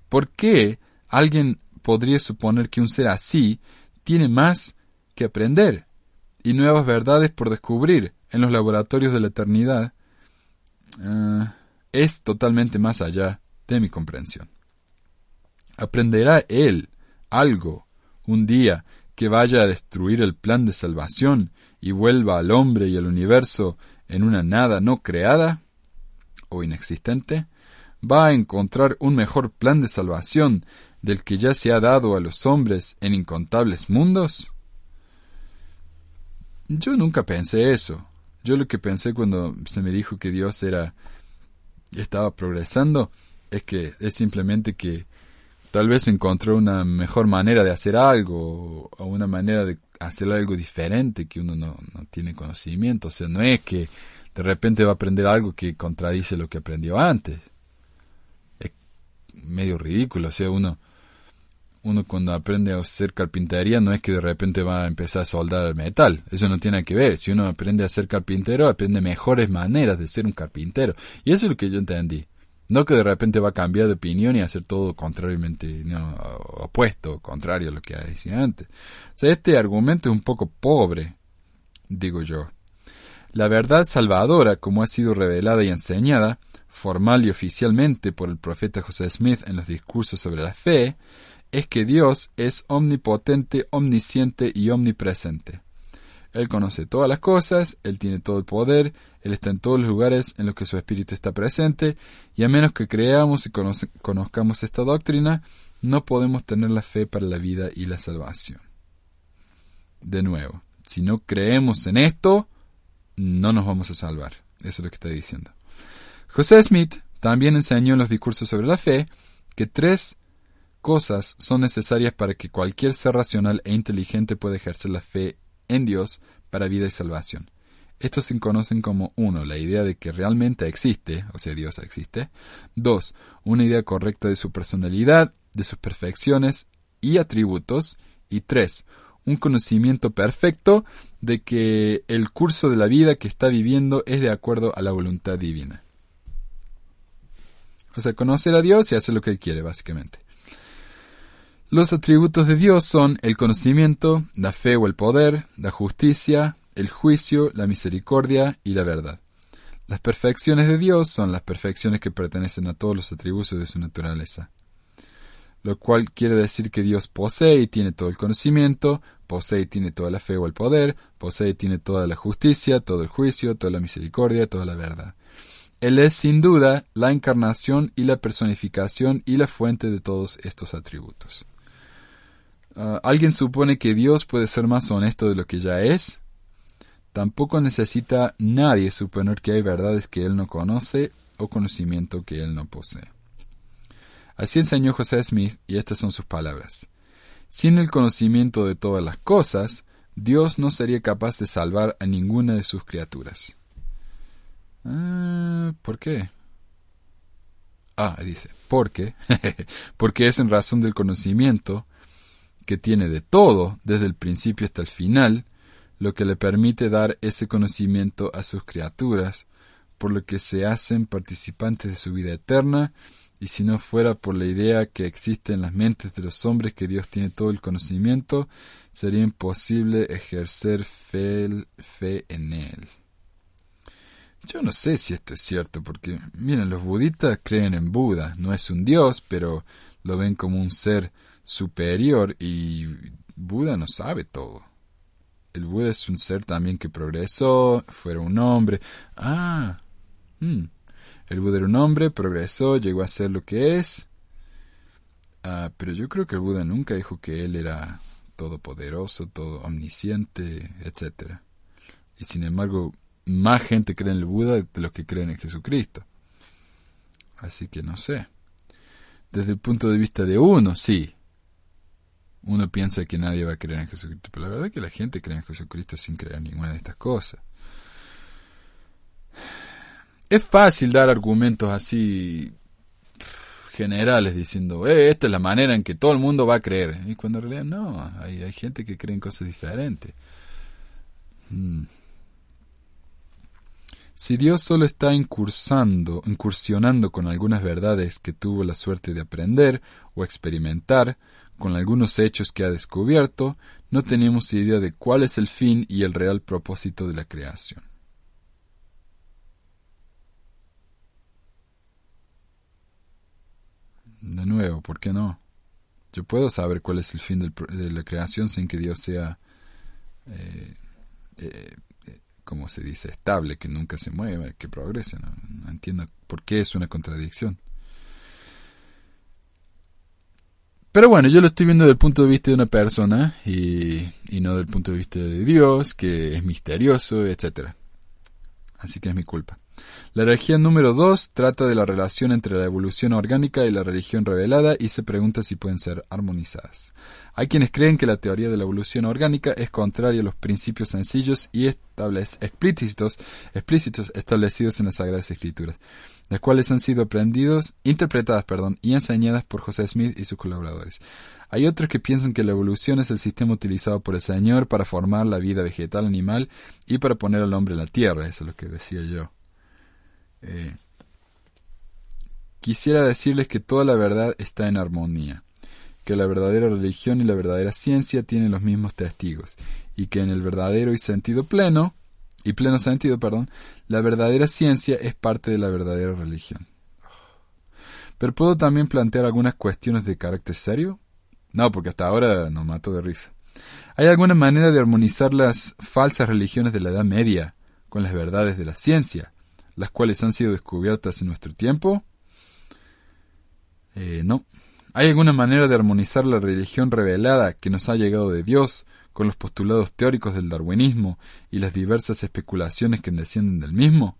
Speaker 2: ¿por qué alguien podría suponer que un ser así tiene más que aprender y nuevas verdades por descubrir en los laboratorios de la eternidad? Ah, es totalmente más allá de mi comprensión. ¿Aprenderá él algo un día que vaya a destruir el plan de salvación y vuelva al hombre y al universo en una nada no creada o inexistente? ¿Va a encontrar un mejor plan de salvación del que ya se ha dado a los hombres en incontables mundos? Yo nunca pensé eso. Yo lo que pensé cuando se me dijo que Dios era estaba progresando es que es simplemente que tal vez encontró una mejor manera de hacer algo o una manera de hacer algo diferente que uno no, no tiene conocimiento. O sea, no es que de repente va a aprender algo que contradice lo que aprendió antes. Es medio ridículo. O sea, uno, uno cuando aprende a hacer carpintería no es que de repente va a empezar a soldar metal. Eso no tiene que ver. Si uno aprende a ser carpintero, aprende mejores maneras de ser un carpintero. Y eso es lo que yo entendí. No que de repente va a cambiar de opinión y hacer todo contrariamente, no, opuesto, contrario a lo que decía antes. O sea, este argumento es un poco pobre, digo yo. La verdad salvadora, como ha sido revelada y enseñada, formal y oficialmente por el profeta José Smith en los discursos sobre la fe, es que Dios es omnipotente, omnisciente y omnipresente. Él conoce todas las cosas, Él tiene todo el poder, Él está en todos los lugares en los que su Espíritu está presente, y a menos que creamos y conozcamos esta doctrina, no podemos tener la fe para la vida y la salvación. De nuevo, si no creemos en esto, no nos vamos a salvar. Eso es lo que está diciendo. José Smith también enseñó en los discursos sobre la fe que tres cosas son necesarias para que cualquier ser racional e inteligente pueda ejercer la fe en Dios para vida y salvación. Estos se conocen como 1. La idea de que realmente existe, o sea, Dios existe. 2. Una idea correcta de su personalidad, de sus perfecciones y atributos. Y 3. Un conocimiento perfecto de que el curso de la vida que está viviendo es de acuerdo a la voluntad divina. O sea, conocer a Dios y hacer lo que Él quiere, básicamente. Los atributos de Dios son el conocimiento, la fe o el poder, la justicia, el juicio, la misericordia y la verdad. Las perfecciones de Dios son las perfecciones que pertenecen a todos los atributos de su naturaleza. Lo cual quiere decir que Dios posee y tiene todo el conocimiento, posee y tiene toda la fe o el poder, posee y tiene toda la justicia, todo el juicio, toda la misericordia, toda la verdad. Él es sin duda la encarnación y la personificación y la fuente de todos estos atributos. Ah, ¿Alguien supone que Dios puede ser más honesto de lo que ya es? Tampoco necesita nadie suponer que hay verdades que Él no conoce o conocimiento que Él no posee. Así enseñó José Smith y estas son sus palabras. Sin el conocimiento de todas las cosas, Dios no sería capaz de salvar a ninguna de sus criaturas. Ah, ¿Por qué? Ah, dice, ¿por qué? Porque es en razón del conocimiento que tiene de todo, desde el principio hasta el final, lo que le permite dar ese conocimiento a sus criaturas, por lo que se hacen participantes de su vida eterna, y si no fuera por la idea que existe en las mentes de los hombres que Dios tiene todo el conocimiento, sería imposible ejercer fe, fe en Él. Yo no sé si esto es cierto, porque, miren, los budistas creen en Buda, no es un dios, pero lo ven como un ser superior y Buda no sabe todo. El Buda es un ser también que progresó, fuera un hombre. Ah, hmm. el Buda era un hombre, progresó, llegó a ser lo que es. Ah, pero yo creo que el Buda nunca dijo que él era todopoderoso, todo omnisciente, etc. Y sin embargo, más gente cree en el Buda de los que creen en Jesucristo. Así que no sé. Desde el punto de vista de uno, sí, uno piensa que nadie va a creer en Jesucristo, pero la verdad es que la gente cree en Jesucristo sin creer en ninguna de estas cosas. Es fácil dar argumentos así generales diciendo, eh, esta es la manera en que todo el mundo va a creer. Y cuando en realidad no, hay, hay gente que cree en cosas diferentes. Hmm. Si Dios solo está incursando, incursionando con algunas verdades que tuvo la suerte de aprender o experimentar, con algunos hechos que ha descubierto, no tenemos idea de cuál es el fin y el real propósito de la creación. De nuevo, ¿por qué no? Yo puedo saber cuál es el fin de la creación sin que Dios sea, eh, eh, eh, como se dice, estable, que nunca se mueva, que progrese. no entiendo por qué es una contradicción. Pero bueno, yo lo estoy viendo desde el punto de vista de una persona y, y no del punto de vista de Dios, que es misterioso, etc. Así que es mi culpa. La religión número 2 trata de la relación entre la evolución orgánica y la religión revelada y se pregunta si pueden ser armonizadas. Hay quienes creen que la teoría de la evolución orgánica es contraria a los principios sencillos y explícitos establecidos en las Sagradas Escrituras las cuales han sido aprendidos, interpretadas perdón, y enseñadas por José Smith y sus colaboradores. Hay otros que piensan que la evolución es el sistema utilizado por el Señor para formar la vida vegetal, animal y para poner al hombre en la tierra, eso es lo que decía yo. Eh, quisiera decirles que toda la verdad está en armonía, que la verdadera religión y la verdadera ciencia tienen los mismos testigos, y que en el verdadero y sentido pleno, y pleno sentido, perdón, la verdadera ciencia es parte de la verdadera religión. Pero puedo también plantear algunas cuestiones de carácter serio. No, porque hasta ahora no mato de risa. ¿Hay alguna manera de armonizar las falsas religiones de la Edad Media con las verdades de la ciencia, las cuales han sido descubiertas en nuestro tiempo? Eh, no. ¿Hay alguna manera de armonizar la religión revelada que nos ha llegado de Dios con los postulados teóricos del darwinismo y las diversas especulaciones que descienden del mismo?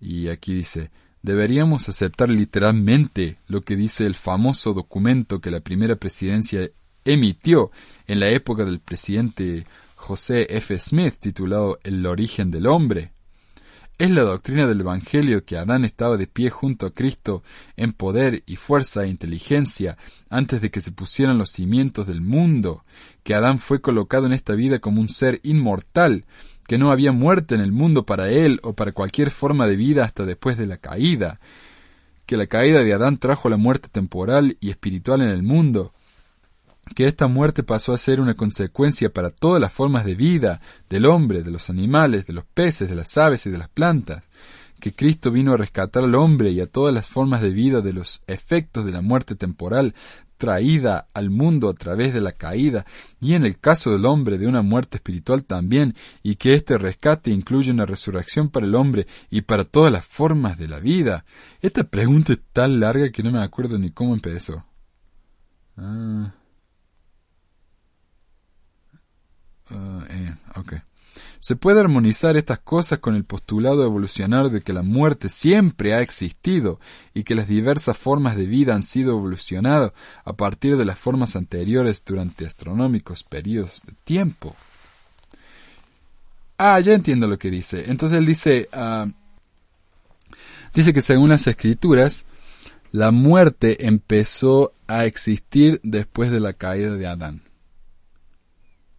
Speaker 2: Y aquí dice, deberíamos aceptar literalmente lo que dice el famoso documento que la primera presidencia emitió en la época del presidente José F. Smith titulado El origen del hombre. Es la doctrina del Evangelio que Adán estaba de pie junto a Cristo en poder y fuerza e inteligencia antes de que se pusieran los cimientos del mundo, que Adán fue colocado en esta vida como un ser inmortal, que no había muerte en el mundo para él o para cualquier forma de vida hasta después de la caída, que la caída de Adán trajo la muerte temporal y espiritual en el mundo, que esta muerte pasó a ser una consecuencia para todas las formas de vida del hombre, de los animales, de los peces, de las aves y de las plantas, que Cristo vino a rescatar al hombre y a todas las formas de vida de los efectos de la muerte temporal traída al mundo a través de la caída, y en el caso del hombre de una muerte espiritual también, y que este rescate incluye una resurrección para el hombre y para todas las formas de la vida. Esta pregunta es tan larga que no me acuerdo ni cómo empezó. Ah. Ah, eh, Se puede armonizar estas cosas con el postulado evolucionario de que la muerte siempre ha existido y que las diversas formas de vida han sido evolucionadas a partir de las formas anteriores durante astronómicos periodos de tiempo. Ah, ya entiendo lo que dice. Entonces él dice, ah, dice que según las escrituras, la muerte empezó a existir después de la caída de Adán.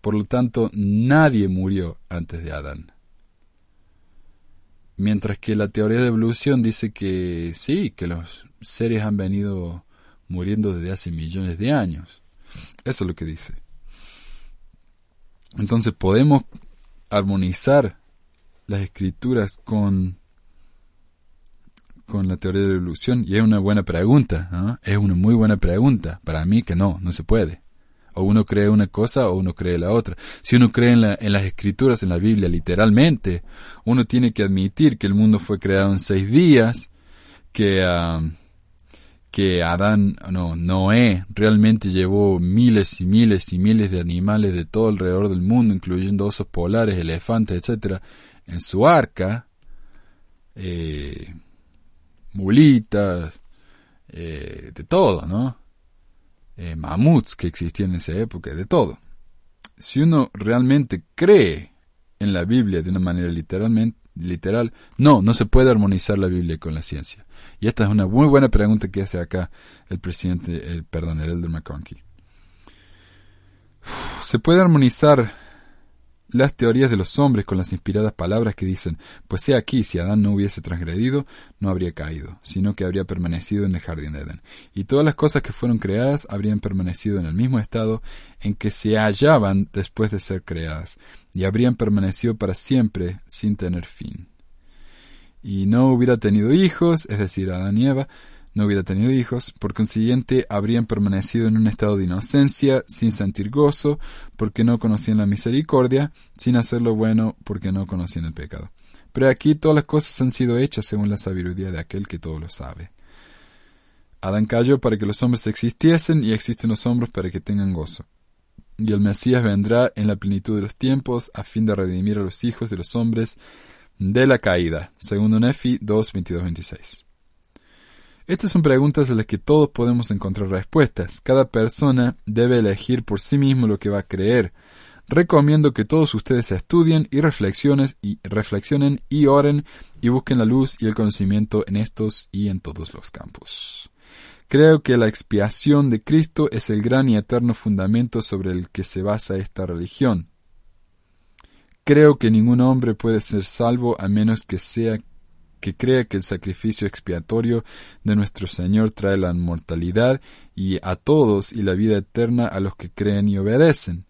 Speaker 2: Por lo tanto, nadie murió antes de Adán. Mientras que la teoría de evolución dice que sí, que los seres han venido muriendo desde hace millones de años. Eso es lo que dice. Entonces podemos armonizar las escrituras con, con la teoría de la evolución y es una buena pregunta, es una muy buena pregunta. Para mí que no, no se puede. O uno cree una cosa o uno cree la otra. Si uno cree en, las escrituras, en la Biblia, literalmente, uno tiene que admitir que el mundo fue creado en seis días, que, ah, que Adán, no, Noé realmente llevó miles y miles y miles de animales de todo alrededor del mundo, incluyendo osos polares, elefantes, etcétera, en su arca, eh, mulitas, eh, de todo, ¿no? Eh, mamuts que existían en esa época, de todo. Si uno realmente cree en la Biblia de una manera literal, no, no se puede armonizar la Biblia con la ciencia. Y esta es una muy buena pregunta que hace acá el presidente, el, perdón, el Elder McConkie. Se puede armonizar las teorías de los hombres con las inspiradas palabras que dicen, pues he aquí, si Adán no hubiese transgredido, no habría caído, sino que habría permanecido en el jardín de Edén. Y todas las cosas que fueron creadas habrían permanecido en el mismo estado en que se hallaban después de ser creadas, y habrían permanecido para siempre sin tener fin. Y no hubiera tenido hijos, es decir, Adán y Eva, no hubiera tenido hijos, por consiguiente habrían permanecido en un estado de inocencia, sin sentir gozo, porque no conocían la misericordia, sin hacer lo bueno, porque no conocían el pecado. Pero aquí todas las cosas han sido hechas según la sabiduría de aquel que todo lo sabe. Adán cayó para que los hombres existiesen y existen los hombres para que tengan gozo. Y el Mesías vendrá en la plenitud de los tiempos a fin de redimir a los hijos de los hombres de la caída. Segundo Nefi 2, 22, 26. Estas son preguntas a las que todos podemos encontrar respuestas. Cada persona debe elegir por sí mismo lo que va a creer. Recomiendo que todos ustedes estudien y reflexionen y reflexionen oren y busquen la luz y el conocimiento en estos y en todos los campos. Creo que la expiación de Cristo es el gran y eterno fundamento sobre el que se basa esta religión. Creo que ningún hombre puede ser salvo a menos que sea que crea que el sacrificio expiatorio de nuestro Señor trae la inmortalidad y a todos y la vida eterna a los que creen y obedecen.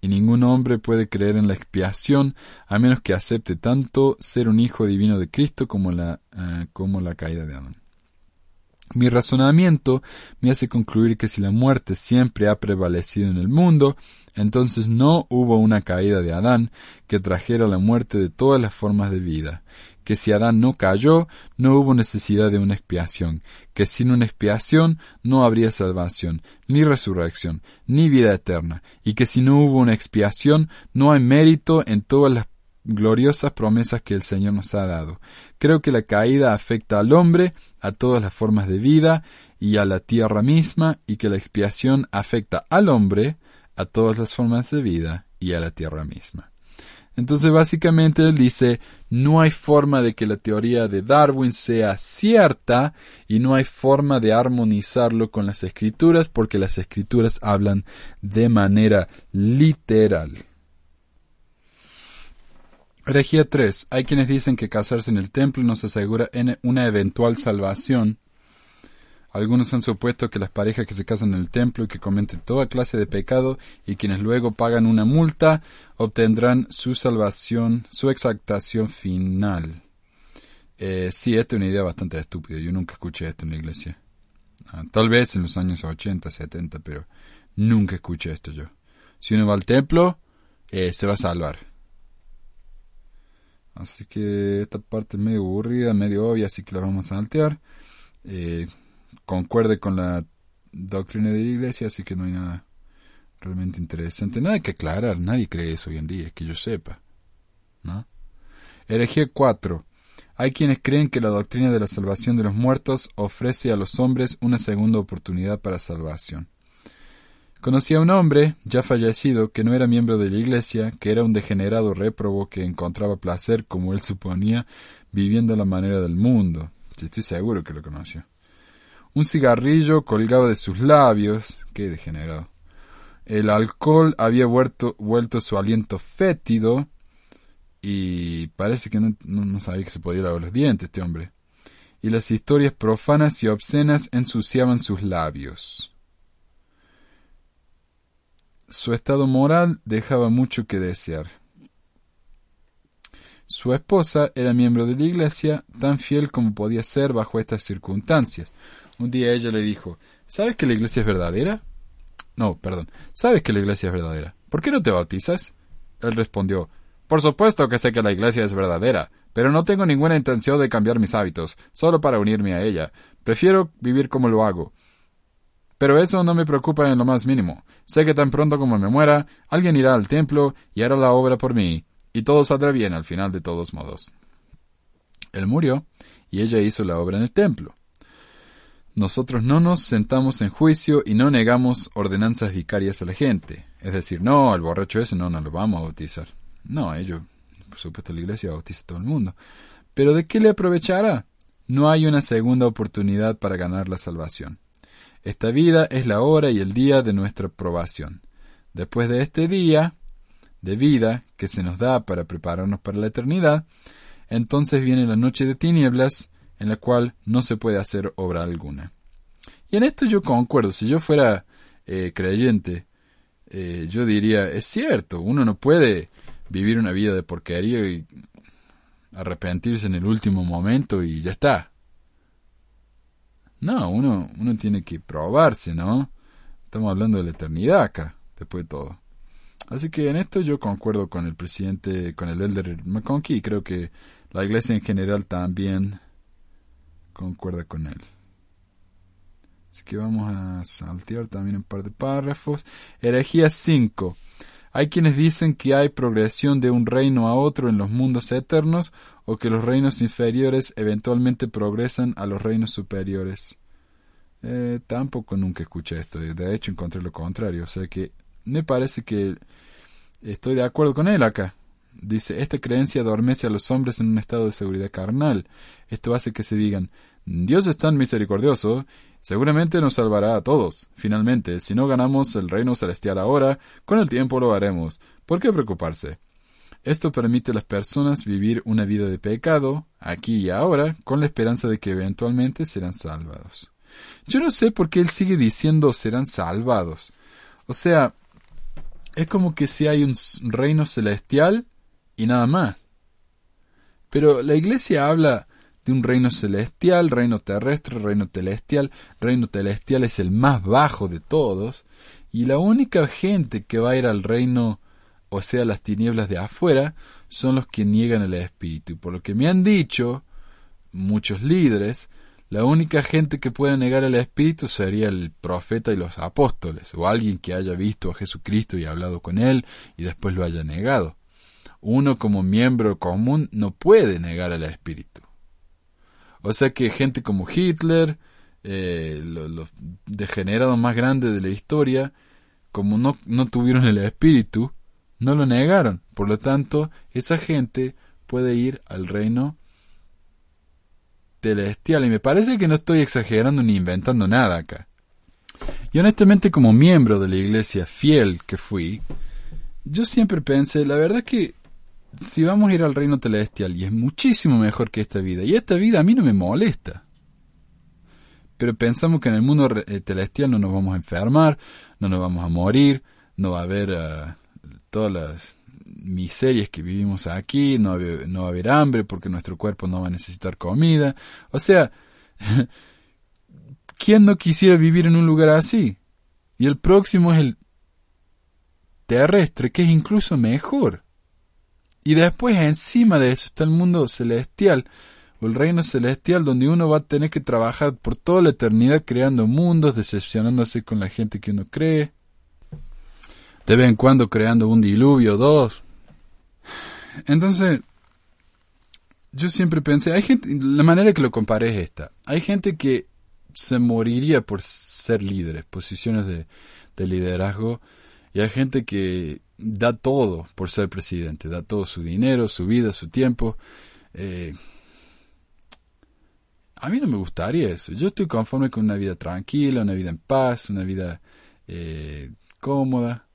Speaker 2: Y ningún hombre puede creer en la expiación a menos que acepte tanto ser un hijo divino de Cristo como la, eh, como la caída de Adán. Mi razonamiento me hace concluir que si la muerte siempre ha prevalecido en el mundo, entonces no hubo una caída de Adán que trajera la muerte de todas las formas de vida, que si Adán no cayó, no hubo necesidad de una expiación, que sin una expiación no habría salvación, ni resurrección, ni vida eterna, y que si no hubo una expiación, no hay mérito en todas las gloriosas promesas que el Señor nos ha dado. Creo que la caída afecta al hombre, a todas las formas de vida y a la tierra misma, y que la expiación afecta al hombre, a todas las formas de vida y a la tierra misma. Entonces básicamente él dice, no hay forma de que la teoría de Darwin sea cierta y no hay forma de armonizarlo con las escrituras porque las escrituras hablan de manera literal. Herejía 3. Hay quienes dicen que casarse en el templo nos asegura una eventual salvación Algunos han supuesto que las parejas que se casan en el templo y que cometen toda clase de pecado y quienes luego pagan una multa obtendrán su salvación, su exaltación final. Eh, sí, esta es una idea bastante estúpida. Yo nunca escuché esto en la iglesia. Ah, tal vez en los años 80, 70, pero nunca escuché esto yo. Si uno va al templo, eh, se va a salvar. Así que esta parte es medio aburrida, medio obvia, así que la vamos a saltear. Eh, concuerde con la doctrina de la iglesia, así que no hay nada realmente interesante. Nada que aclarar, nadie cree eso hoy en día, que yo sepa. ¿No? Herejía 4. Hay quienes creen que la doctrina de la salvación de los muertos ofrece a los hombres una segunda oportunidad para salvación. Conocí a un hombre, ya fallecido, que no era miembro de la iglesia, que era un degenerado réprobo que encontraba placer, como él suponía, viviendo a la manera del mundo. estoy seguro que lo conoció. Un cigarrillo colgaba de sus labios. Qué degenerado. El alcohol había vuelto, su aliento fétido y parece que no, no, sabía que se podía lavar los dientes este hombre. Y las historias profanas y obscenas ensuciaban sus labios. Su estado moral dejaba mucho que desear. Su esposa era miembro de la iglesia, tan fiel como podía ser bajo estas circunstancias. Un día ella le dijo, ¿sabes que la iglesia es verdadera? No, perdón, ¿sabes que la iglesia es verdadera? ¿Por qué no te bautizas? Él respondió, Por supuesto que sé que la iglesia es verdadera, pero no tengo ninguna intención de cambiar mis hábitos, solo para unirme a ella. Prefiero vivir como lo hago. Pero eso no me preocupa en lo más mínimo. Sé que tan pronto como me muera, alguien irá al templo y hará la obra por mí, y todo saldrá bien al final de todos modos. Él murió, y ella hizo la obra en el templo. Nosotros no nos sentamos en juicio y no negamos ordenanzas vicarias a la gente. Es decir, no, al borracho ese no nos lo vamos a bautizar. No, ellos, por supuesto, la iglesia bautiza a todo el mundo. Pero ¿de qué le aprovechará? No hay una segunda oportunidad para ganar la salvación. Esta vida es la hora y el día de nuestra probación. Después de este día de vida que se nos da para prepararnos para la eternidad, entonces viene la noche de tinieblas en la cual no se puede hacer obra alguna. Y en esto yo concuerdo, si yo fuera eh, creyente, eh, yo diría, es cierto, uno no puede vivir una vida de porquería y arrepentirse en el último momento y ya está. No, uno, uno tiene que probarse, ¿no? Estamos hablando de la eternidad acá, después de todo. Así que en esto yo concuerdo con el presidente, con el elder McConkie y creo que la iglesia en general también concuerda con él. Así que vamos a saltear también un par de párrafos. Herejía 5. Hay quienes dicen que hay progresión de un reino a otro en los mundos eternos o que los reinos inferiores eventualmente progresan a los reinos superiores. Eh, tampoco nunca escuché esto. De hecho, encontré lo contrario. O sea que me parece que estoy de acuerdo con él acá. Dice, esta creencia adormece a los hombres en un estado de seguridad carnal. Esto hace que se digan, Dios es tan misericordioso, seguramente nos salvará a todos. Finalmente, si no ganamos el reino celestial ahora, con el tiempo lo haremos. ¿Por qué preocuparse? Esto permite a las personas vivir una vida de pecado, aquí y ahora, con la esperanza de que eventualmente serán salvados. Yo no sé por qué él sigue diciendo serán salvados. O sea, es como que si hay un reino celestial y nada más. Pero la iglesia habla un reino celestial, reino terrestre, reino celestial. Reino celestial es el más bajo de todos. Y la única gente que va a ir al reino, o sea, las tinieblas de afuera, son los que niegan el Espíritu. Por lo que me han dicho muchos líderes, la única gente que puede negar el Espíritu sería el profeta y los apóstoles, o alguien que haya visto a Jesucristo y hablado con él y después lo haya negado uno como miembro común no puede negar al espíritu. O sea que gente como Hitler, eh, los, degenerados más grandes de la historia, como no, no tuvieron el espíritu, no lo negaron. Por lo tanto, esa gente puede ir al reino celestial. Y me parece que no estoy exagerando ni inventando nada acá. Y honestamente, como miembro de la iglesia fiel que fui, yo siempre pensé, la verdad que si vamos a ir al reino celestial y es muchísimo mejor que esta vida, y esta vida a mí no me molesta. pero pensamos que en el mundo eh, celestial no nos vamos a enfermar, no nos vamos a morir, no va a haber uh, todas las miserias que vivimos aquí, no, no va a haber hambre porque nuestro cuerpo no va a necesitar comida. O sea, ¿quién no quisiera vivir en un lugar así? Y el próximo es el terrestre, que es incluso mejor. Y después encima de eso está el mundo celestial, o el reino celestial, donde uno va a tener que trabajar por toda la eternidad creando mundos, decepcionándose con la gente que uno cree, de vez en cuando creando un diluvio dos. Entonces, yo siempre pensé, hay gente, la manera que lo comparé es esta, hay gente que se moriría por ser líderes, posiciones de liderazgo, y hay gente que da todo por ser presidente, da todo su dinero, su vida, su tiempo. Eh, a mí no me gustaría eso. Yo estoy conforme con una vida tranquila, una vida en paz, una vida eh, cómoda.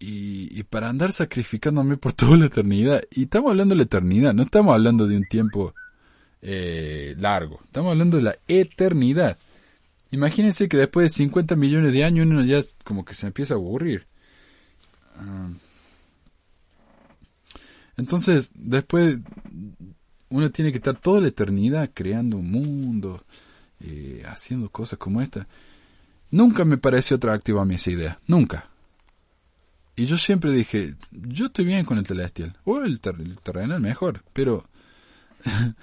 Speaker 2: Y, y, para andar sacrificándome por toda la eternidad. Y estamos hablando de la eternidad, no estamos hablando de un tiempo eh, largo, estamos hablando de la eternidad. Imagínense que después de 50 millones de años uno ya como que se empieza a aburrir. Ah. Entonces, después uno tiene que estar toda la eternidad creando un mundo, eh, haciendo cosas como esta. Nunca me pareció atractivo a mí esa idea, nunca. Y yo siempre dije, yo estoy bien con el celestial, o el, terrenal mejor, pero...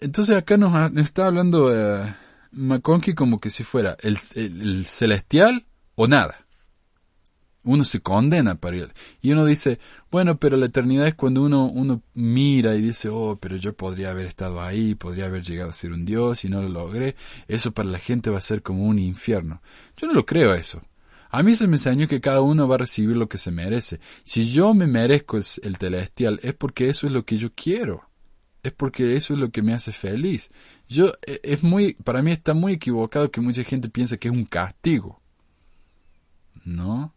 Speaker 2: Entonces acá nos, está hablando... Eh, McConkie como que si fuera el, el, celestial o nada. Uno se condena para él. Y uno dice, bueno, pero la eternidad es cuando uno, uno mira y dice, oh, pero yo podría haber estado ahí, podría haber llegado a ser un dios y no lo logré. Eso para la gente va a ser como un infierno. Yo no lo creo eso. A mí se me enseñó que cada uno va a recibir lo que se merece. Si yo me merezco el celestial es porque eso es lo que yo quiero es porque eso es lo que me hace feliz. Yo, e, es muy, para mí está muy equivocado que mucha gente piense que es un castigo. ¿No?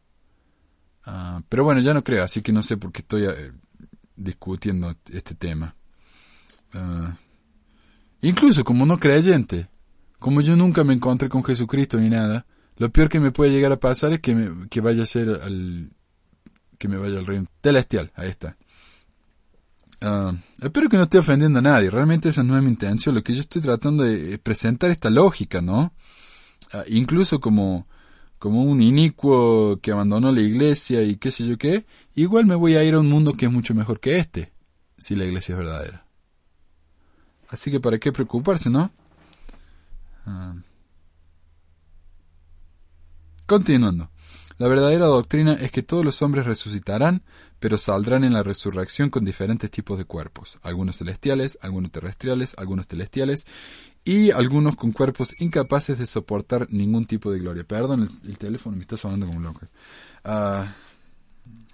Speaker 2: Ah, pero bueno, ya no creo, así que no sé por qué estoy eh, discutiendo este tema. Ah, incluso como no creyente, como yo nunca me encontré con Jesucristo ni nada, lo peor que me puede llegar a pasar es que, vaya a ser que me vaya al reino celestial, ahí está. Uh, espero que no esté ofendiendo a nadie. Realmente esa no es mi intención. Lo que yo estoy tratando de presentar esta lógica, ¿no? Uh, incluso como, como un inicuo que abandonó la iglesia y qué sé yo qué, igual me voy a ir a un mundo que es mucho mejor que este, si la iglesia es verdadera. Así que para qué preocuparse, ¿no? Uh, continuando. La verdadera doctrina es que todos los hombres resucitarán, pero saldrán en la resurrección con diferentes tipos de cuerpos, algunos celestiales, algunos terrestriales, algunos celestiales, y algunos con cuerpos incapaces de soportar ningún tipo de gloria. Perdón, el, teléfono me está sonando como loco. Ah,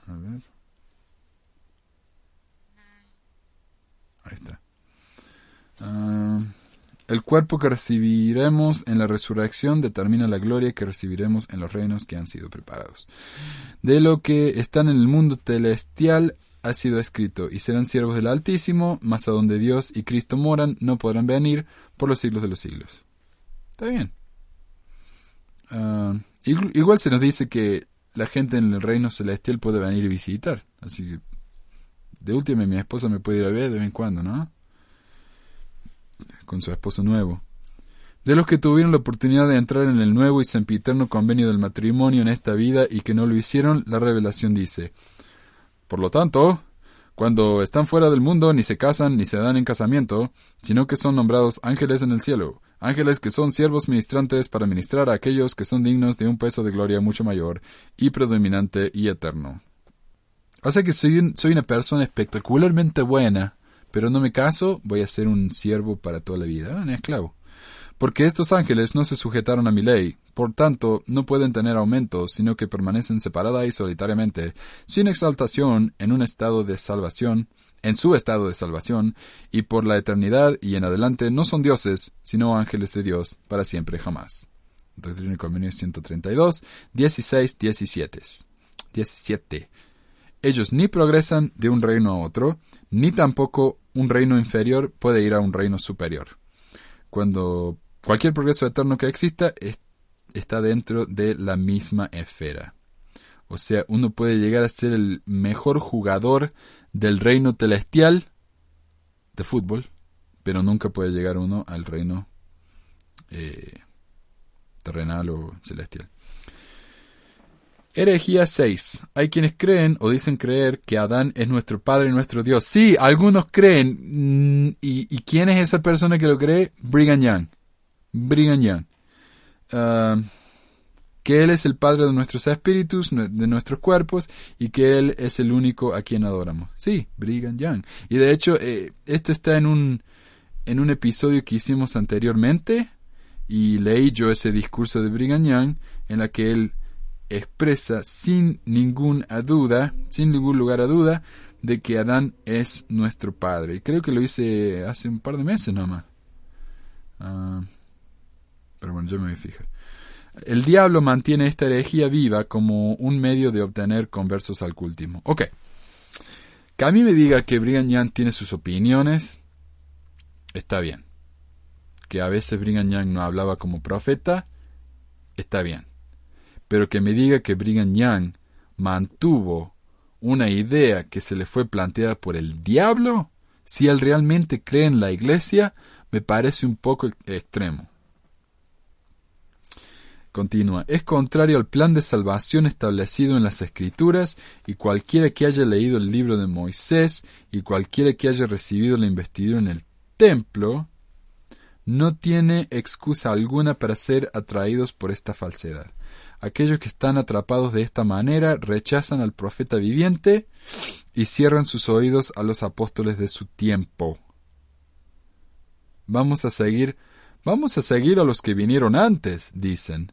Speaker 2: a ver. Ahí está. Ah, el cuerpo que recibiremos en la resurrección determina la gloria que recibiremos en los reinos que han sido preparados. De lo que están en el mundo celestial ha sido escrito, y serán siervos del Altísimo, mas a donde Dios y Cristo moran no podrán venir por los siglos de los siglos. Está bien. Ah, igual se nos dice que la gente en el reino celestial puede venir y visitar. Así que, de última, mi esposa me puede ir a ver de vez en cuando, ¿no? Con su esposo nuevo. De los que tuvieron la oportunidad de entrar en el nuevo y sempiterno convenio del matrimonio en esta vida y que no lo hicieron, la revelación dice, Por lo tanto, cuando están fuera del mundo ni se casan ni se dan en casamiento, sino que son nombrados ángeles en el cielo, ángeles que son siervos ministrantes para ministrar a aquellos que son dignos de un peso de gloria mucho mayor y predominante y eterno. Sea que soy, soy una persona espectacularmente buena pero no me caso, voy a ser un siervo para toda la vida, un esclavo. Porque estos ángeles no se sujetaron a mi ley, por tanto no pueden tener aumento, sino que permanecen separada y solitariamente, sin exaltación, en un estado de salvación, en su estado de salvación, y por la eternidad y en adelante no son dioses, sino ángeles de Dios, para siempre jamás. Doctrina y Convenio 132, 16, 17. 17. Ellos ni progresan de un reino a otro, ni tampoco un reino inferior puede ir a un reino superior. cuando cualquier progreso eterno que exista está dentro de la misma esfera. O sea, uno puede llegar a ser el mejor jugador del reino celestial de fútbol, pero nunca puede llegar uno al reino eh, terrenal o celestial. Herejía 6. Hay quienes creen o dicen creer que Adán es nuestro Padre y nuestro Dios. Sí, algunos creen. Mm, ¿Y, quién es esa persona que lo cree? Brigham Young. Brigham Young. Ah, que Él es el Padre de nuestros espíritus, de nuestros cuerpos, y que Él es el único a quien adoramos. Sí, Brigham Young. Y de hecho, eh, esto está en un, en un episodio que hicimos anteriormente, y leí yo ese discurso de Brigham Young, en la que él expresa sin ninguna duda, sin ningún lugar a duda, de que Adán es nuestro padre. Y creo que lo hice hace un par de meses nomás. Ah, pero bueno, yo me voy a fijar. El diablo mantiene esta herejía viva como un medio de obtener conversos al cultismo. Ok. Que a mí me diga que Brigham Young tiene sus opiniones, está bien. Que a veces Brigham Young no hablaba como profeta, está bien pero que me diga que Brigham Young mantuvo una idea que se le fue planteada por el diablo, si él realmente cree en la iglesia, me parece un poco extremo. Continúa, es contrario al plan de salvación establecido en las Escrituras, y cualquiera que haya leído el libro de Moisés y cualquiera que haya recibido la investidura en el templo, no tiene excusa alguna para ser atraídos por esta falsedad. Aquellos que están atrapados de esta manera rechazan al profeta viviente y cierran sus oídos a los apóstoles de su tiempo. Vamos a seguir, vamos a seguir a los que vinieron antes, dicen.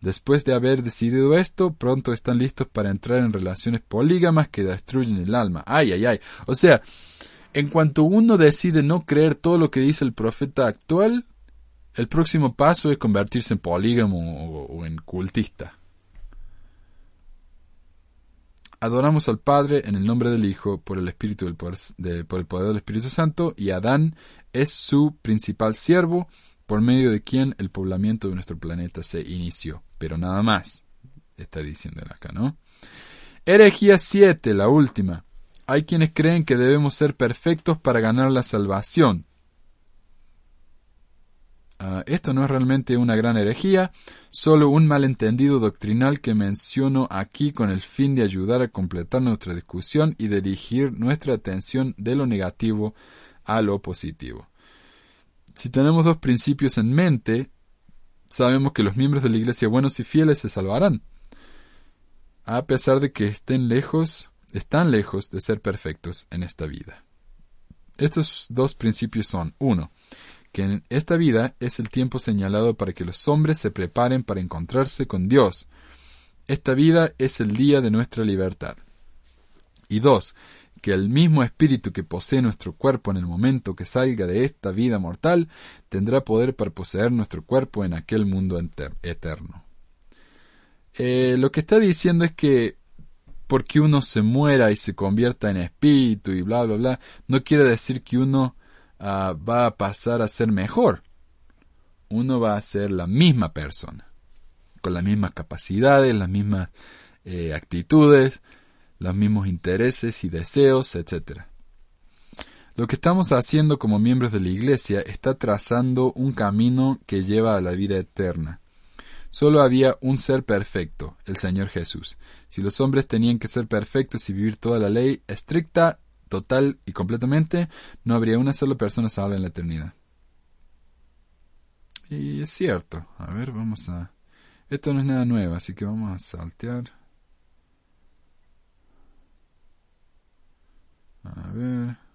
Speaker 2: Después de haber decidido esto, pronto están listos para entrar en relaciones polígamas que destruyen el alma. Ay, ay, ay. O sea, en cuanto uno decide no creer todo lo que dice el profeta actual, el próximo paso es convertirse en polígamo o, en cultista. Adoramos al Padre en el nombre del Hijo por el Espíritu del poder, por el poder del Espíritu Santo y Adán es su principal siervo por medio de quien el poblamiento de nuestro planeta se inició. Pero nada más, está diciendo acá, ¿no? Herejía 7, la última. Hay quienes creen que debemos ser perfectos para ganar la salvación. Ah, esto no es realmente una gran herejía, solo un malentendido doctrinal que menciono aquí con el fin de ayudar a completar nuestra discusión y dirigir nuestra atención de lo negativo a lo positivo. Si tenemos dos principios en mente, sabemos que los miembros de la Iglesia buenos y fieles se salvarán, a pesar de que estén lejos, están lejos de ser perfectos en esta vida. Estos dos principios son, uno, que en esta vida es el tiempo señalado para que los hombres se preparen para encontrarse con Dios. Esta vida es el día de nuestra libertad. Y dos, que el mismo espíritu que posee nuestro cuerpo en el momento que salga de esta vida mortal tendrá poder para poseer nuestro cuerpo en aquel mundo eterno. Eh, lo que está diciendo es que porque uno se muera y se convierta en espíritu y bla bla bla, no quiere decir que uno Ah, va a pasar a ser mejor. Uno va a ser la misma persona, con las mismas capacidades, las mismas eh, actitudes, los mismos intereses y deseos, etc. Lo que estamos haciendo como miembros de la Iglesia está trazando un camino que lleva a la vida eterna. Solo había un ser perfecto, el Señor Jesús. Si los hombres tenían que ser perfectos y vivir toda la ley estricta, total y completamente, no habría una sola persona salva en la eternidad. Y es cierto. A ver, vamos a... Esto no es nada nuevo, así que vamos a saltear. A ver.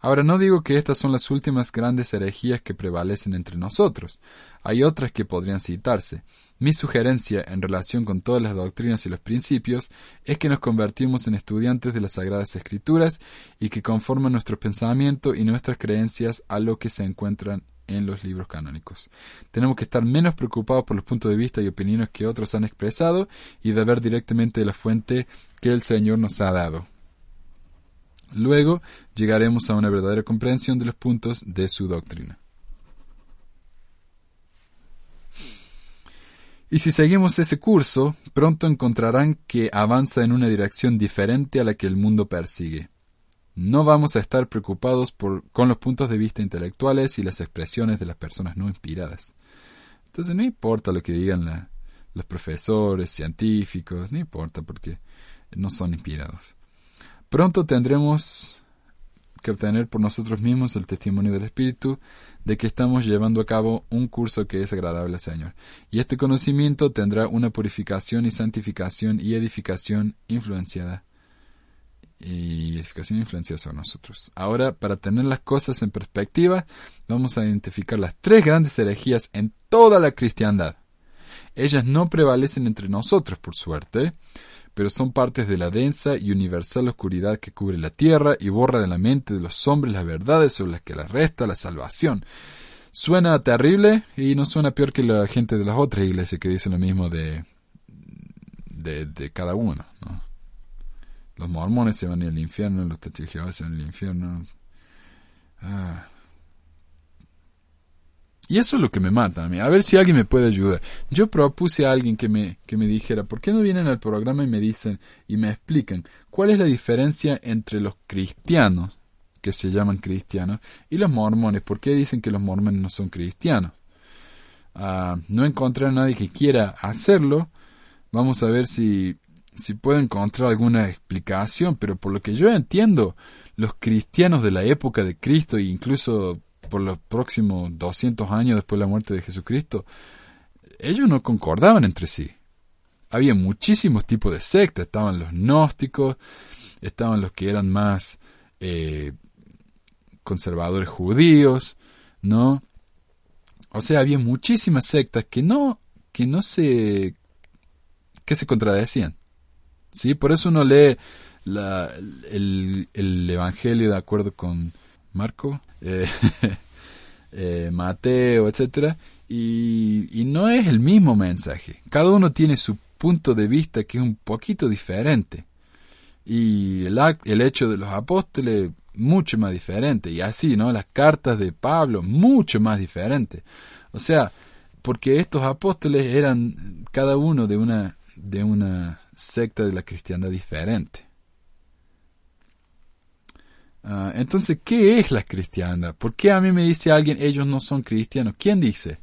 Speaker 2: Ahora no digo que estas son las últimas grandes herejías que prevalecen entre nosotros. Hay otras que podrían citarse. Mi sugerencia en relación con todas las doctrinas y los principios es que nos convertimos en estudiantes de las Sagradas Escrituras y que conforman nuestro pensamiento y nuestras creencias a lo que se encuentran en los libros canónicos. Tenemos que estar menos preocupados por los puntos de vista y opiniones que otros han expresado y de ver directamente la fuente que el Señor nos ha dado. Luego llegaremos a una verdadera comprensión de los puntos de su doctrina. Y si seguimos ese curso, pronto encontrarán que avanza en una dirección diferente a la que el mundo persigue. No vamos a estar preocupados con los puntos de vista intelectuales y las expresiones de las personas no inspiradas. Entonces no importa lo que digan los profesores, científicos, no importa porque no son inspirados. Pronto tendremos que obtener por nosotros mismos el testimonio del Espíritu de que estamos llevando a cabo un curso que es agradable al Señor. Y este conocimiento tendrá una purificación y santificación y edificación influenciada. Y edificación influenciada sobre nosotros. Ahora, para tener las cosas en perspectiva, vamos a identificar las tres grandes herejías en toda la cristiandad. Ellas no prevalecen entre nosotros, por suerte, pero son partes de la densa y universal oscuridad que cubre la tierra y borra de la mente de los hombres las verdades sobre las que les resta la salvación. Suena terrible y no suena peor que la gente de las otras iglesias que dicen lo mismo de, de, cada uno. Los mormones se van al infierno, los testigos se van al infierno. Ah. Y eso es lo que me mata a mí. A ver si alguien me puede ayudar. Yo propuse a alguien que me, que me dijera, ¿por qué no vienen al programa y me dicen y me explican cuál es la diferencia entre los cristianos, que se llaman cristianos, y los mormones? ¿Por qué dicen que los mormones no son cristianos? Ah, no encontré a nadie que quiera hacerlo. Vamos a ver si, si puedo encontrar alguna explicación, pero por lo que yo entiendo, los cristianos de la época de Cristo e incluso por los próximos 200 años después de la muerte de Jesucristo, ellos no concordaban entre sí. Había muchísimos tipos de sectas. Estaban los gnósticos, estaban los que eran más eh, conservadores judíos, ¿no? O sea, había muchísimas sectas que no, que no se, que se contradecían. ¿Sí? Por eso uno lee el, el Evangelio de acuerdo con Marco, eh, eh, Mateo, etcétera, y, no es el mismo mensaje. Cada uno tiene su punto de vista que es un poquito diferente. Y el, el hecho de los apóstoles, mucho más diferente. Y así, ¿no? Las cartas de Pablo, mucho más diferente. O sea, porque estos apóstoles eran cada uno de una, de una secta de la cristiandad diferente. Ah, entonces, ¿qué es la cristiana? ¿Por qué a mí me dice alguien ellos no son cristianos? ¿Quién dice?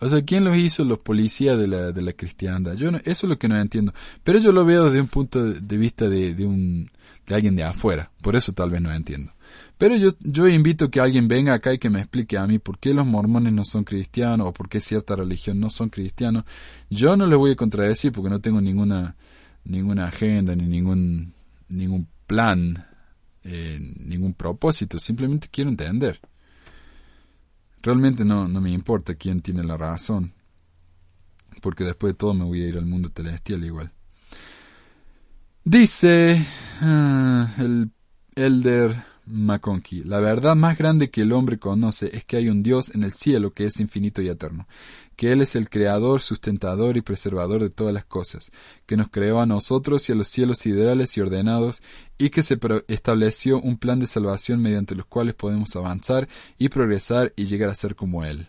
Speaker 2: O sea, ¿quién los hizo los policías de la, de la cristiandad? Yo eso es lo que no entiendo. Pero yo lo veo desde un punto de vista de, de, un, de alguien de afuera. Por eso tal vez no entiendo. Pero yo, yo invito que alguien venga acá y que me explique a mí por qué los mormones no son cristianos o por qué cierta religión no son cristianos. Yo no les voy a contradecir porque no tengo ninguna, ninguna agenda ni ningún, ningún plan eh, ningún propósito, simplemente quiero entender. Realmente no, no me importa quién tiene la razón, porque después de todo me voy a ir al mundo celestial igual. Dice ah, el Elder McConkie, la verdad más grande que el hombre conoce es que hay un Dios en el cielo que es infinito y eterno, que Él es el creador, sustentador y preservador de todas las cosas, que nos creó a nosotros y a los cielos siderales y ordenados, y que se estableció un plan de salvación mediante los cuales podemos avanzar y progresar y llegar a ser como Él.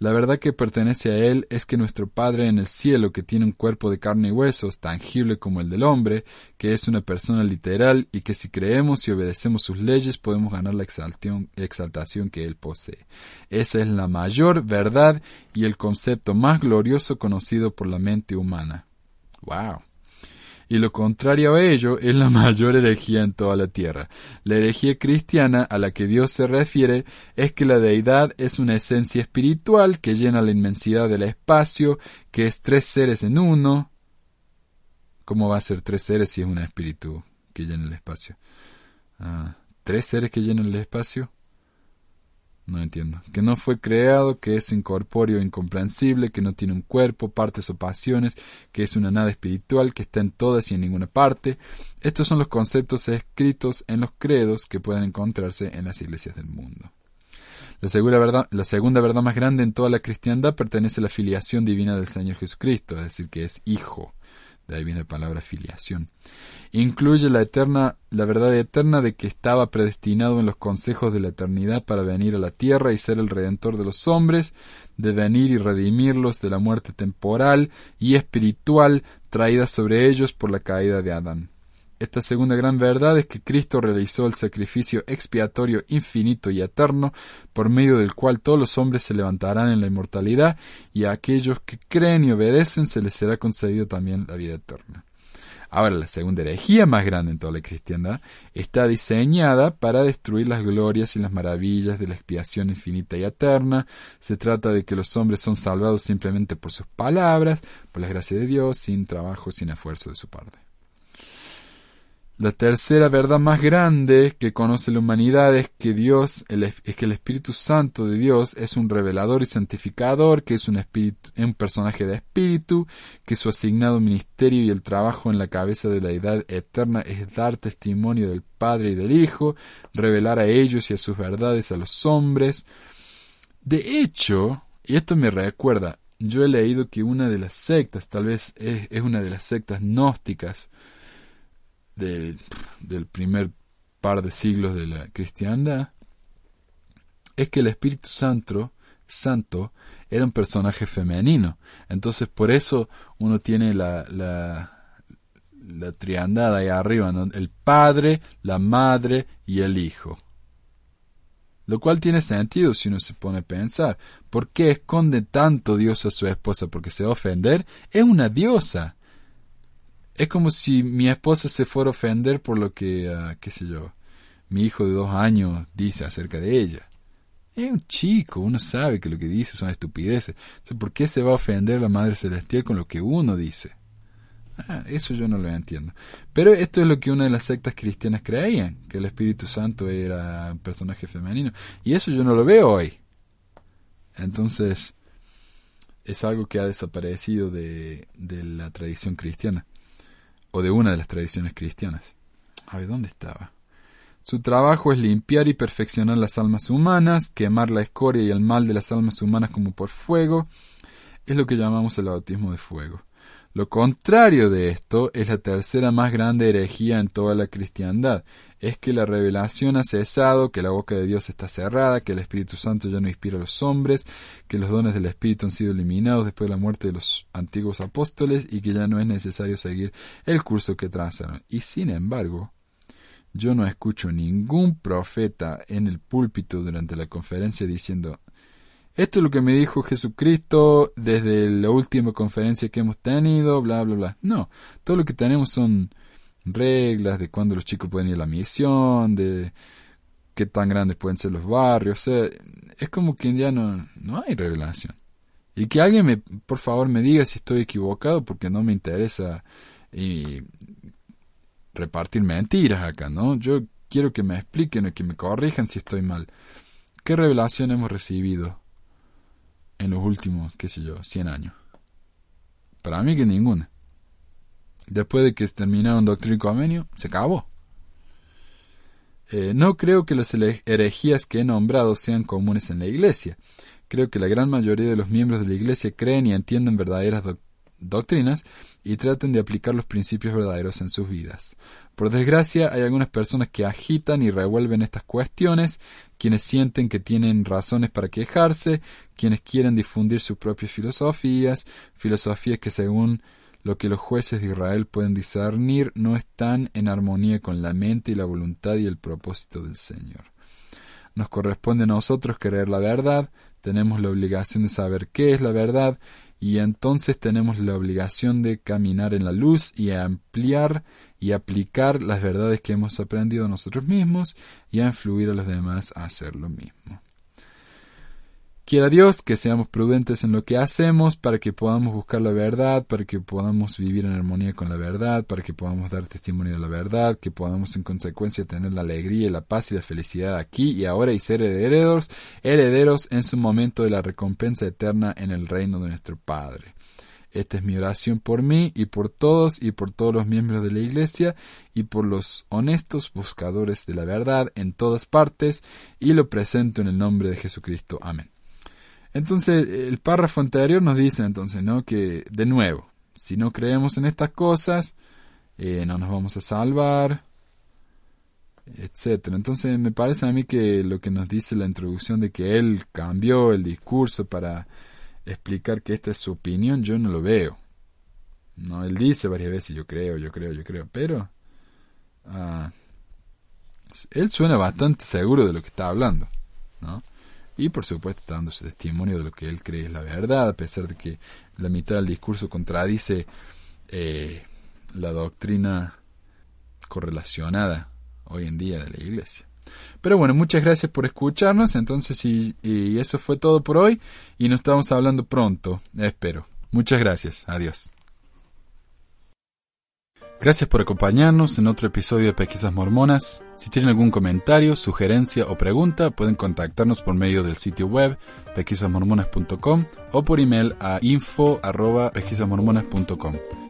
Speaker 2: La verdad que pertenece a Él es que nuestro Padre en el cielo, que tiene un cuerpo de carne y huesos, tangible como el del hombre, que es una persona literal y que si creemos y obedecemos sus leyes podemos ganar la exaltación que Él posee. Esa es la mayor verdad y el concepto más glorioso conocido por la mente humana. ¡Wow! Y lo contrario a ello es la mayor herejía en toda la tierra. La herejía cristiana a la que Dios se refiere es que la deidad es una esencia espiritual que llena la inmensidad del espacio, que es tres seres en uno. ¿Cómo va a ser tres seres si es un espíritu que llena el espacio? Ah, ¿Tres seres que llenan el espacio? No entiendo. Que no fue creado, que es incorpóreo, incomprensible, que no tiene un cuerpo, partes o pasiones, que es una nada espiritual, que está en todas y en ninguna parte. Estos son los conceptos escritos en los credos que pueden encontrarse en las iglesias del mundo. La, segunda verdad, la segunda verdad más grande en toda la cristiandad pertenece a la filiación divina del Señor Jesucristo, es decir, que es hijo de ahí viene la palabra filiación. Incluye la eterna, la verdad eterna de que estaba predestinado en los consejos de la eternidad para venir a la tierra y ser el redentor de los hombres, de venir y redimirlos de la muerte temporal y espiritual traída sobre ellos por la caída de Adán. Esta segunda gran verdad es que Cristo realizó el sacrificio expiatorio infinito y eterno, por medio del cual todos los hombres se levantarán en la inmortalidad, y a aquellos que creen y obedecen se les será concedido también la vida eterna. Ahora, la segunda herejía más grande en toda la cristiandad está diseñada para destruir las glorias y las maravillas de la expiación infinita y eterna. Se trata de que los hombres son salvados simplemente por sus palabras, por la gracia de Dios, sin trabajo, sin esfuerzo de su parte. La tercera verdad más grande que conoce la humanidad es que Dios, es que el Espíritu Santo de Dios es un revelador y santificador, que es un espíritu, un personaje de espíritu, que su asignado ministerio y el trabajo en la cabeza de la edad eterna es dar testimonio del Padre y del Hijo, revelar a ellos y a sus verdades a los hombres. De hecho, y esto me recuerda, yo he leído que una de las sectas, tal vez es, es una de las sectas gnósticas, del primer par de siglos de la cristiandad, es que el Espíritu Santo, Santo era un personaje femenino. Entonces por eso uno tiene la, la, la triandada ahí arriba, el Padre, la Madre y el Hijo. Lo cual tiene sentido si uno se pone a pensar. ¿Por qué esconde tanto Dios a su esposa? Porque se va a ofender. Es una diosa. Es como si mi esposa se fuera a ofender por lo que, ah, qué sé yo, mi hijo de dos años dice acerca de ella. Es un chico, uno sabe que lo que dice son estupideces. ¿Por qué se va a ofender la Madre Celestial con lo que uno dice? Ah, eso yo no lo entiendo. Pero esto es lo que una de las sectas cristianas creían, que el Espíritu Santo era un personaje femenino. Y eso yo no lo veo hoy. Entonces, es algo que ha desaparecido de, de la tradición cristiana o de una de las tradiciones cristianas. A ver, ¿dónde estaba? Su trabajo es limpiar y perfeccionar las almas humanas, quemar la escoria y el mal de las almas humanas como por fuego, es lo que llamamos el bautismo de fuego. Lo contrario de esto es la tercera más grande herejía en toda la cristiandad. Es que la revelación ha cesado, que la boca de Dios está cerrada, que el Espíritu Santo ya no inspira a los hombres, que los dones del Espíritu han sido eliminados después de la muerte de los antiguos apóstoles y que ya no es necesario seguir el curso que trazaron. Y sin embargo, yo no escucho ningún profeta en el púlpito durante la conferencia diciendo esto es lo que me dijo Jesucristo desde la última conferencia que hemos tenido, bla, bla, bla. No, todo lo que tenemos son reglas de cuándo los chicos pueden ir a la misión, de qué tan grandes pueden ser los barrios. O sea, es como que ya no, no hay revelación. Y que alguien me, por favor, me diga si estoy equivocado porque no me interesa y repartir mentiras acá, ¿no? Yo quiero que me expliquen o que me corrijan si estoy mal. ¿Qué revelación hemos recibido? En los últimos, qué sé yo, 100 años. Para mí que ninguna. Después de que terminaron Doctrina y se acabó. Eh, no creo que las herejías que he nombrado sean comunes en la Iglesia. Creo que la gran mayoría de los miembros de la Iglesia creen y entienden verdaderas doctrinas y traten de aplicar los principios verdaderos en sus vidas. Por desgracia, hay algunas personas que agitan y revuelven estas cuestiones, quienes sienten que tienen razones para quejarse, quienes quieren difundir sus propias filosofías, filosofías que según lo que los jueces de Israel pueden discernir no están en armonía con la mente y la voluntad y el propósito del Señor. Nos corresponde a nosotros creer la verdad, tenemos la obligación de saber qué es la verdad y entonces tenemos la obligación de caminar en la luz y ampliar y aplicar las verdades que hemos aprendido nosotros mismos y a influir a los demás a hacer lo mismo. Quiera Dios que seamos prudentes en lo que hacemos para que podamos buscar la verdad, para que podamos vivir en armonía con la verdad, para que podamos dar testimonio de la verdad, que podamos en consecuencia tener la alegría la paz y la felicidad aquí y ahora y ser herederos, herederos en su momento de la recompensa eterna en el reino de nuestro Padre. Esta es mi oración por mí y por todos y por todos los miembros de la Iglesia y por los honestos buscadores de la verdad en todas partes y lo presento en el nombre de Jesucristo. Amén. Entonces, el párrafo anterior nos dice entonces, ¿no? Que, de nuevo, si no creemos en estas cosas, eh, no nos vamos a salvar, etcétera. Entonces me parece a mí que lo que nos dice la introducción de que él cambió el discurso para explicar que esta es su opinión, yo no lo veo. No, él dice varias veces yo creo, yo creo, yo creo, pero ah, él suena bastante seguro de lo que está hablando, ¿no? Y por supuesto está dando su testimonio de lo que él cree es la verdad, a pesar de que la mitad del discurso contradice eh, la doctrina correlacionada hoy en día de la iglesia. Pero bueno, muchas gracias por escucharnos. Entonces, y, eso fue todo por hoy. Y nos estamos hablando pronto, espero. Muchas gracias. Adiós. Gracias por acompañarnos en otro episodio de Pesquisas Mormonas. Si tienen algún comentario, sugerencia o pregunta, pueden contactarnos por medio del sitio web pesquisasmormonas.com o por email a info.pesquisasmormonas.com.